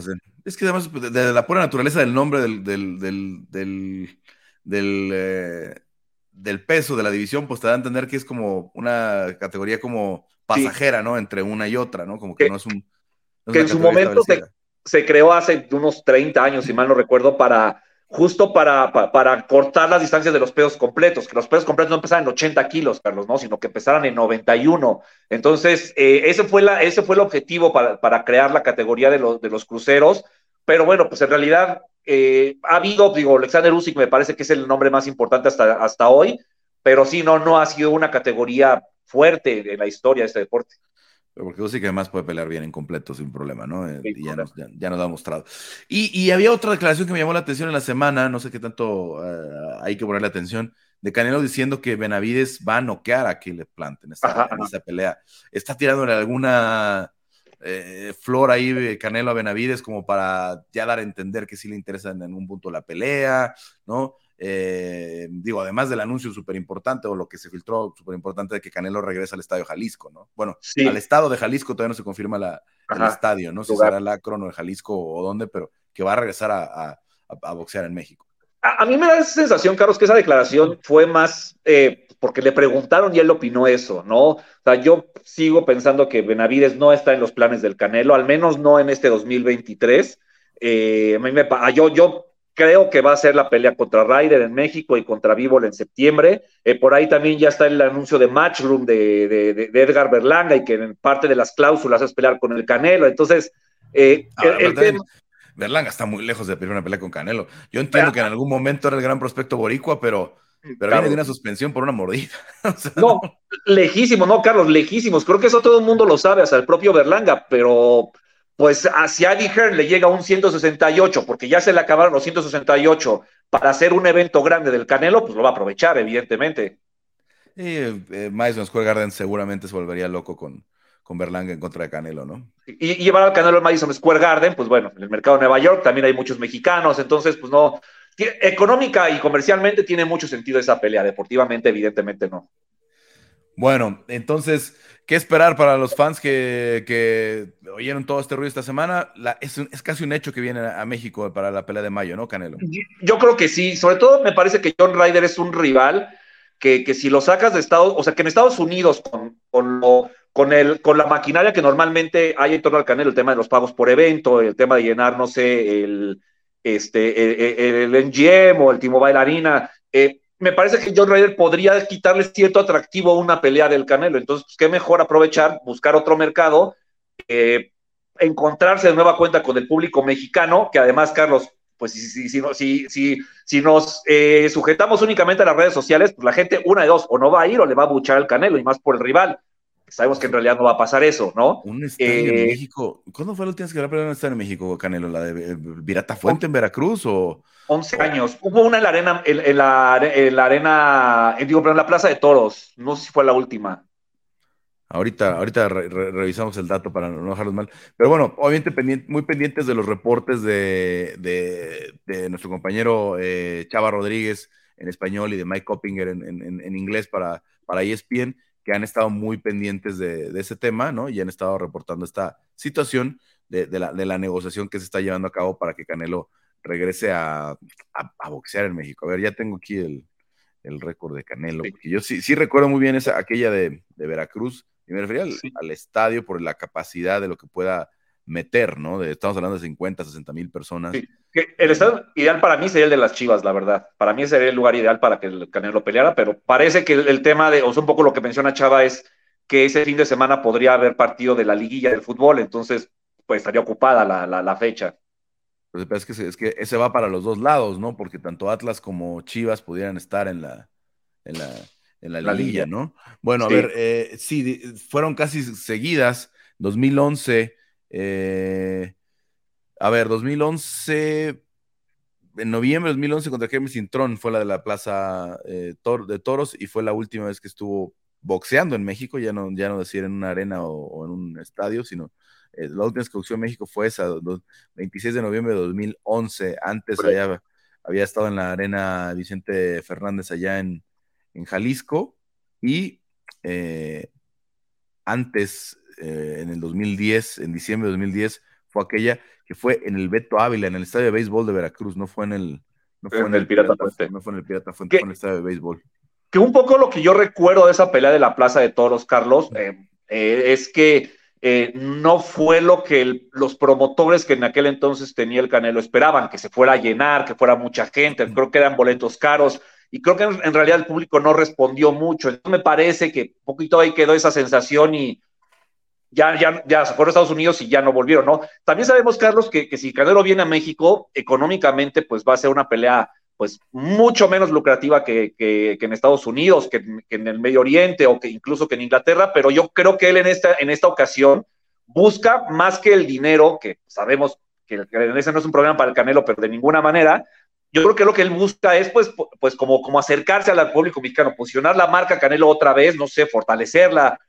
Es que además, pues, de, la pura naturaleza del nombre del, del, del, del, eh, del, peso de la división, pues te da a entender que es como una categoría como pasajera, ¿no? Entre una y otra, ¿no? Como que, no es un... que en su momento se, se, creó hace unos 30 años, si mal no recuerdo, para justo para, para, cortar las distancias de los pedos completos, que los pedos completos no empezaran en 80 kilos, Carlos, ¿no? Sino que empezaran en 91. Entonces, eh, ese, fue la, ese fue el objetivo para, para crear la categoría de, los de los cruceros. Pero bueno, pues en realidad eh, ha habido, digo, Alexander Usyk me parece que es el nombre más importante hasta, hasta hoy, pero sí, no, no ha sido una categoría fuerte en la historia de este deporte. Porque sí que además puede pelear bien en completo sin problema, ¿no? Eh, y ya nos, ya, nos, ha mostrado. Y, había otra declaración que me llamó la atención en la semana, no sé qué tanto eh, hay que ponerle atención, de Canelo diciendo que Benavides va a noquear a Caleb Plant en esa, pelea. ¿Está tirándole alguna eh, flor ahí Canelo a Benavides como para ya dar a entender que sí le interesa en algún punto la pelea, ¿no? Eh, digo, además del anuncio súper importante o lo que se filtró súper importante de que Canelo regresa al estadio Jalisco, ¿no? Bueno, al estado de Jalisco todavía no se confirma la, el estadio, ¿no? Si será el Acron o el Jalisco o dónde, pero que va a regresar a, boxear en México. A, mí me da esa sensación, Carlos, que esa declaración fue más eh, porque le preguntaron y él opinó eso, ¿no? O sea, yo sigo pensando que Benavides no está en los planes del Canelo, al menos no en este 2023. Eh, a mí me, yo, yo Creo que va a ser la pelea contra Ryder en México y contra Vivol en septiembre. Eh, por ahí también ya está el anuncio de Matchroom de, de, Edgar Berlanga y que en parte de las cláusulas es pelear con el Canelo. Entonces, eh, Berlanga está muy lejos de pedir una pelea con Canelo. Yo entiendo que en algún momento era el gran prospecto boricua, pero, pero viene de una suspensión por una mordida. no, lejísimo, no, Carlos, lejísimos. Creo que eso todo el mundo lo sabe, hasta el propio Berlanga, pero pues hacia Eddie Hearn le llega un 168, porque ya se le acabaron los 168 para hacer un evento grande del Canelo, pues lo va a aprovechar, evidentemente. Y eh, Madison Square Garden seguramente se volvería loco con, con Berlanga en contra de Canelo, ¿no? Y, llevar al Canelo al Madison Square Garden, pues bueno, en el mercado de Nueva York también hay muchos mexicanos, entonces pues no, económica y comercialmente tiene mucho sentido esa pelea, deportivamente evidentemente no. Bueno, entonces ¿Qué esperar para los fans que, oyeron todo este ruido esta semana? es, casi un hecho que viene a México para la pelea de mayo, ¿no, Canelo? Yo creo que sí. Sobre todo me parece que John Ryder es un rival que, si lo sacas de Estados, o sea, que en Estados Unidos con, con, el, con la maquinaria que normalmente hay en torno al Canelo, el tema de los pagos por evento, el tema de llenar, no sé, el, este, el, MGM o el Timo Bailarina, eh, me parece que John Ryder podría quitarle cierto atractivo a una pelea del Canelo. Entonces, pues, qué mejor aprovechar, buscar otro mercado, eh, encontrarse de nueva cuenta con el público mexicano, que además, Carlos, pues si, si, si, si, si nos eh, sujetamos únicamente a las redes sociales, pues la gente, una de dos, o no va a ir o le va a buchar al Canelo, y más por el rival. Sabemos que en realidad no va a pasar eso, ¿no? Un estadio en eh, México. ¿Cuándo fue la última vez que la pelea en un estadio en México, Canelo? ¿La de Virata Fuente en Veracruz o...? 11 años. Hubo una en la arena, en, la, arena, digo, pero en la Plaza de Toros. No sé si fue la última. Ahorita, ahorita revisamos el dato para no dejarlos mal. Pero bueno, obviamente muy pendientes de los reportes de, de, nuestro compañero eh, Chava Rodríguez en español y de Mike Coppinger en, inglés para, para ESPN, que han estado muy pendientes de, ese tema, ¿no? Y han estado reportando esta situación de, la, de la negociación que se está llevando a cabo para que Canelo regrese a, boxear en México. A ver, ya tengo aquí el, récord de Canelo, porque yo sí, sí recuerdo muy bien esa, aquella de, Veracruz, y me refería al, estadio por la capacidad de lo que pueda meter, ¿no? De, estamos hablando de 50, 60 mil personas. El estadio ideal para mí sería el de las Chivas, la verdad. Para mí sería el lugar ideal para que el Canelo peleara, pero parece que el, tema de, o sea, un poco lo que menciona Chava es que ese fin de semana podría haber partido de la liguilla del fútbol, entonces pues estaría ocupada la, la fecha. Pues es que, es que ese va para los dos lados, ¿no? Porque tanto Atlas como Chivas pudieran estar en la, en la, en la, liguilla, ¿no? Bueno, a ver, eh, sí, fueron casi seguidas. 2011, eh, A ver, 2011, en noviembre de 2011 contra Kevin Cintrón fue la de la Plaza eh, de Toros y fue la última vez que estuvo boxeando en México, ya no, ya no decir en una arena o, en un estadio, sino eh, la última boxeó en México fue esa, 26 de noviembre de 2011. Antes había, había, estado en la arena Vicente Fernández allá en, en Jalisco y eh, antes, en el 2010, en diciembre de 2010, fue aquella que fue en el Beto Ávila, en el estadio de béisbol de Veracruz, no fue en el, no fue en, el, Pirata Fuente. No fue en el Pirata Fuente, fue en el estadio de béisbol. Que un poco lo que yo recuerdo de esa pelea de la Plaza de Toros, Carlos, eh, eh, es que eh, no fue lo que los promotores que en aquel entonces tenía el Canelo esperaban, que se fuera a llenar, que fuera mucha gente, creo que eran boletos caros, y creo que en, realidad el público no respondió mucho. Entonces me parece que un poquito ahí quedó esa sensación y, ya, ya, ya se fueron a Estados Unidos y ya no volvieron, ¿no? También sabemos, Carlos, que, que si Canelo viene a México, económicamente, pues va a ser una pelea pues mucho menos lucrativa que, que, en Estados Unidos, que, en el Medio Oriente o que incluso que en Inglaterra, pero yo creo que él en esta, en esta ocasión busca más que el dinero, que sabemos que ese no es un problema para el Canelo, pero de ninguna manera, yo creo que lo que él busca es pues, pues como, como acercarse al público mexicano, posicionar la marca Canelo otra vez, no sé, fortalecerla,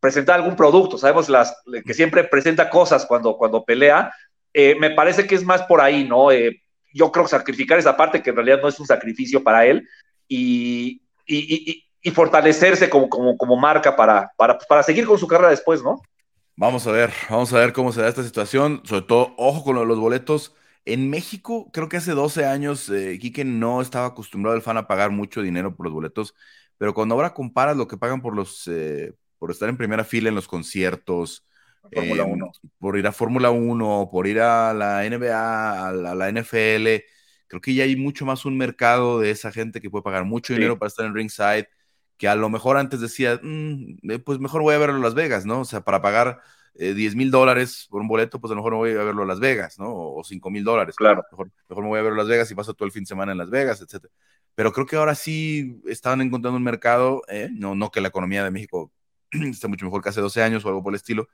presentar algún producto, sabemos las, que siempre presenta cosas cuando, cuando pelea, eh, me parece que es más por ahí, ¿no? Eh, yo creo sacrificar esa parte que en realidad no es un sacrificio para él y, fortalecerse como, marca para, para, seguir con su carrera después, ¿no? Vamos a ver, vamos a ver cómo se da esta situación, sobre todo, ojo con los boletos. En México, creo que hace 12 años, eh, Quique no estaba acostumbrado el fan a pagar mucho dinero por los boletos, pero cuando ahora comparas lo que pagan por los, eh, por estar en primera fila en los conciertos, por ir a Fórmula 1, por ir a la NBA, a la, NFL. Creo que ya hay mucho más un mercado de esa gente que puede pagar mucho dinero para estar en ringside, que a lo mejor antes decía, mm, eh, pues mejor voy a verlo en Las Vegas, ¿no? O sea, para pagar 10 eh, mil dólares por un boleto, pues a lo mejor no voy a verlo en Las Vegas, ¿no? O 5 mil dólares. Claro. Mejor, mejor me voy a verlo en Las Vegas y paso todo el fin de semana en Las Vegas, etcétera. Pero creo que ahora sí están encontrando un mercado, ¿eh? no, no que la economía de México está mucho mejor que hace 12 años o algo por el estilo,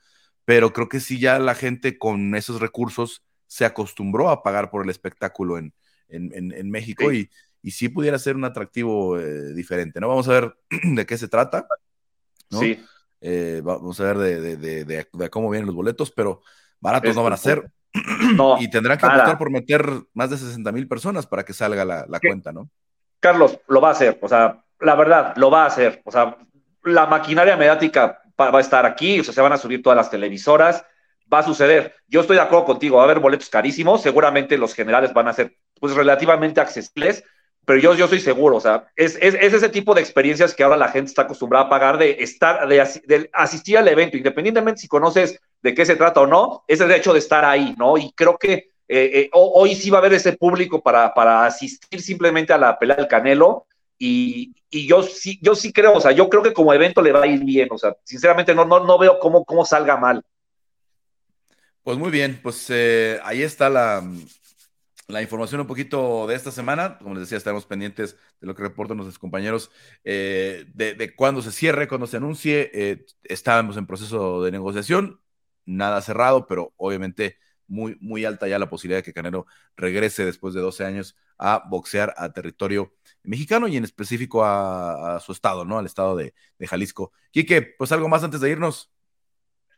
pero creo que sí ya la gente con esos recursos se acostumbró a pagar por el espectáculo en, en, México y, y sí pudiera ser un atractivo eh, diferente, ¿no? Vamos a ver de qué se trata, ¿no? Sí. Eh, vamos a ver de, de, de, cómo vienen los boletos, pero baratos no van a ser. y tendrán que apostar por meter más de 60 mil personas para que salga la, la cuenta, ¿no? Carlos, lo va a hacer, o sea, la verdad, lo va a hacer. O sea, la maquinaria mediática va a estar aquí, o sea, se van a subir todas las televisoras, va a suceder. Yo estoy de acuerdo contigo, va a haber boletos carísimos, seguramente los generales van a ser pues relativamente accesibles, pero yo, yo estoy seguro, o sea, es, es, ese tipo de experiencias que ahora la gente está acostumbrada a pagar de estar, de, asistir al evento, independientemente si conoces de qué se trata o no, es el hecho de estar ahí, ¿no? Y creo que eh, eh, hoy sí va a haber ese público para, para asistir simplemente a la pelea del Canelo y, yo sí, yo sí creo, o sea, yo creo que como evento le va a ir bien, o sea, sinceramente no, no, no veo cómo, cómo salga mal. Pues muy bien, pues eh, ahí está la, la, información un poquito de esta semana. Como les decía, estaremos pendientes de lo que reportan nuestros compañeros eh, de, de cuándo se cierre, cuando se anuncie. Eh, estábamos en proceso de negociación, nada cerrado, pero obviamente muy, muy alta ya la posibilidad de que Canelo regrese después de 12 años a boxear a territorio mexicano y en específico a, su estado, ¿no? Al estado de, Jalisco. Quique, pues algo más antes de irnos.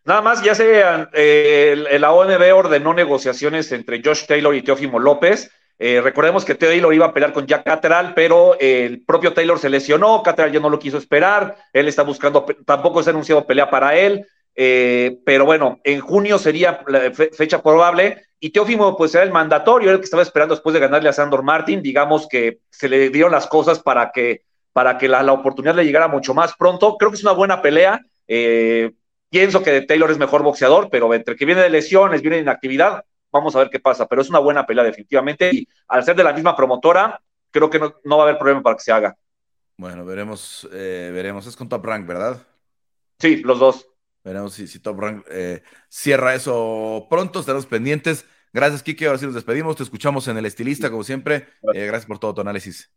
Nada más, ya se, eh, la ONB ordenó negociaciones entre Josh Taylor y Teófimo López. Eh, recordemos que Taylor iba a pelear con Jack Cateral, pero el propio Taylor se lesionó, Cateral ya no lo quiso esperar, él está buscando, tampoco se ha anunciado pelea para él, eh, pero bueno, en junio sería la fecha probable y Teófimo pues era el mandatorio, el que estaba esperando después de ganarle a Sandor Martin, digamos que se le dieron las cosas para que, para que la, oportunidad le llegara mucho más pronto. Creo que es una buena pelea. Eh, pienso que Taylor es mejor boxeador, pero entre que viene de lesiones, viene de inactividad, vamos a ver qué pasa. Pero es una buena pelea definitivamente y al ser de la misma promotora, creo que no, va a haber problema para que se haga. Bueno, veremos, eh, veremos. Es con Top Rank, ¿verdad? Sí, los dos. Veremos si, Top Rank eh, cierra eso pronto, estaremos pendientes. Gracias, Kike. Ahora sí nos despedimos. Te escuchamos en el estilista, como siempre. Eh, gracias por todo tu análisis.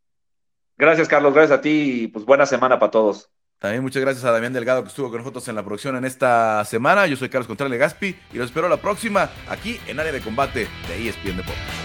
Gracias, Carlos. Gracias a ti y pues buena semana para todos. También muchas gracias a Damián Delgado que estuvo con nosotros en la producción en esta semana. Yo soy Carlos Contreras Gaspi y los espero la próxima aquí en Área de Combate de ESPN Deportes.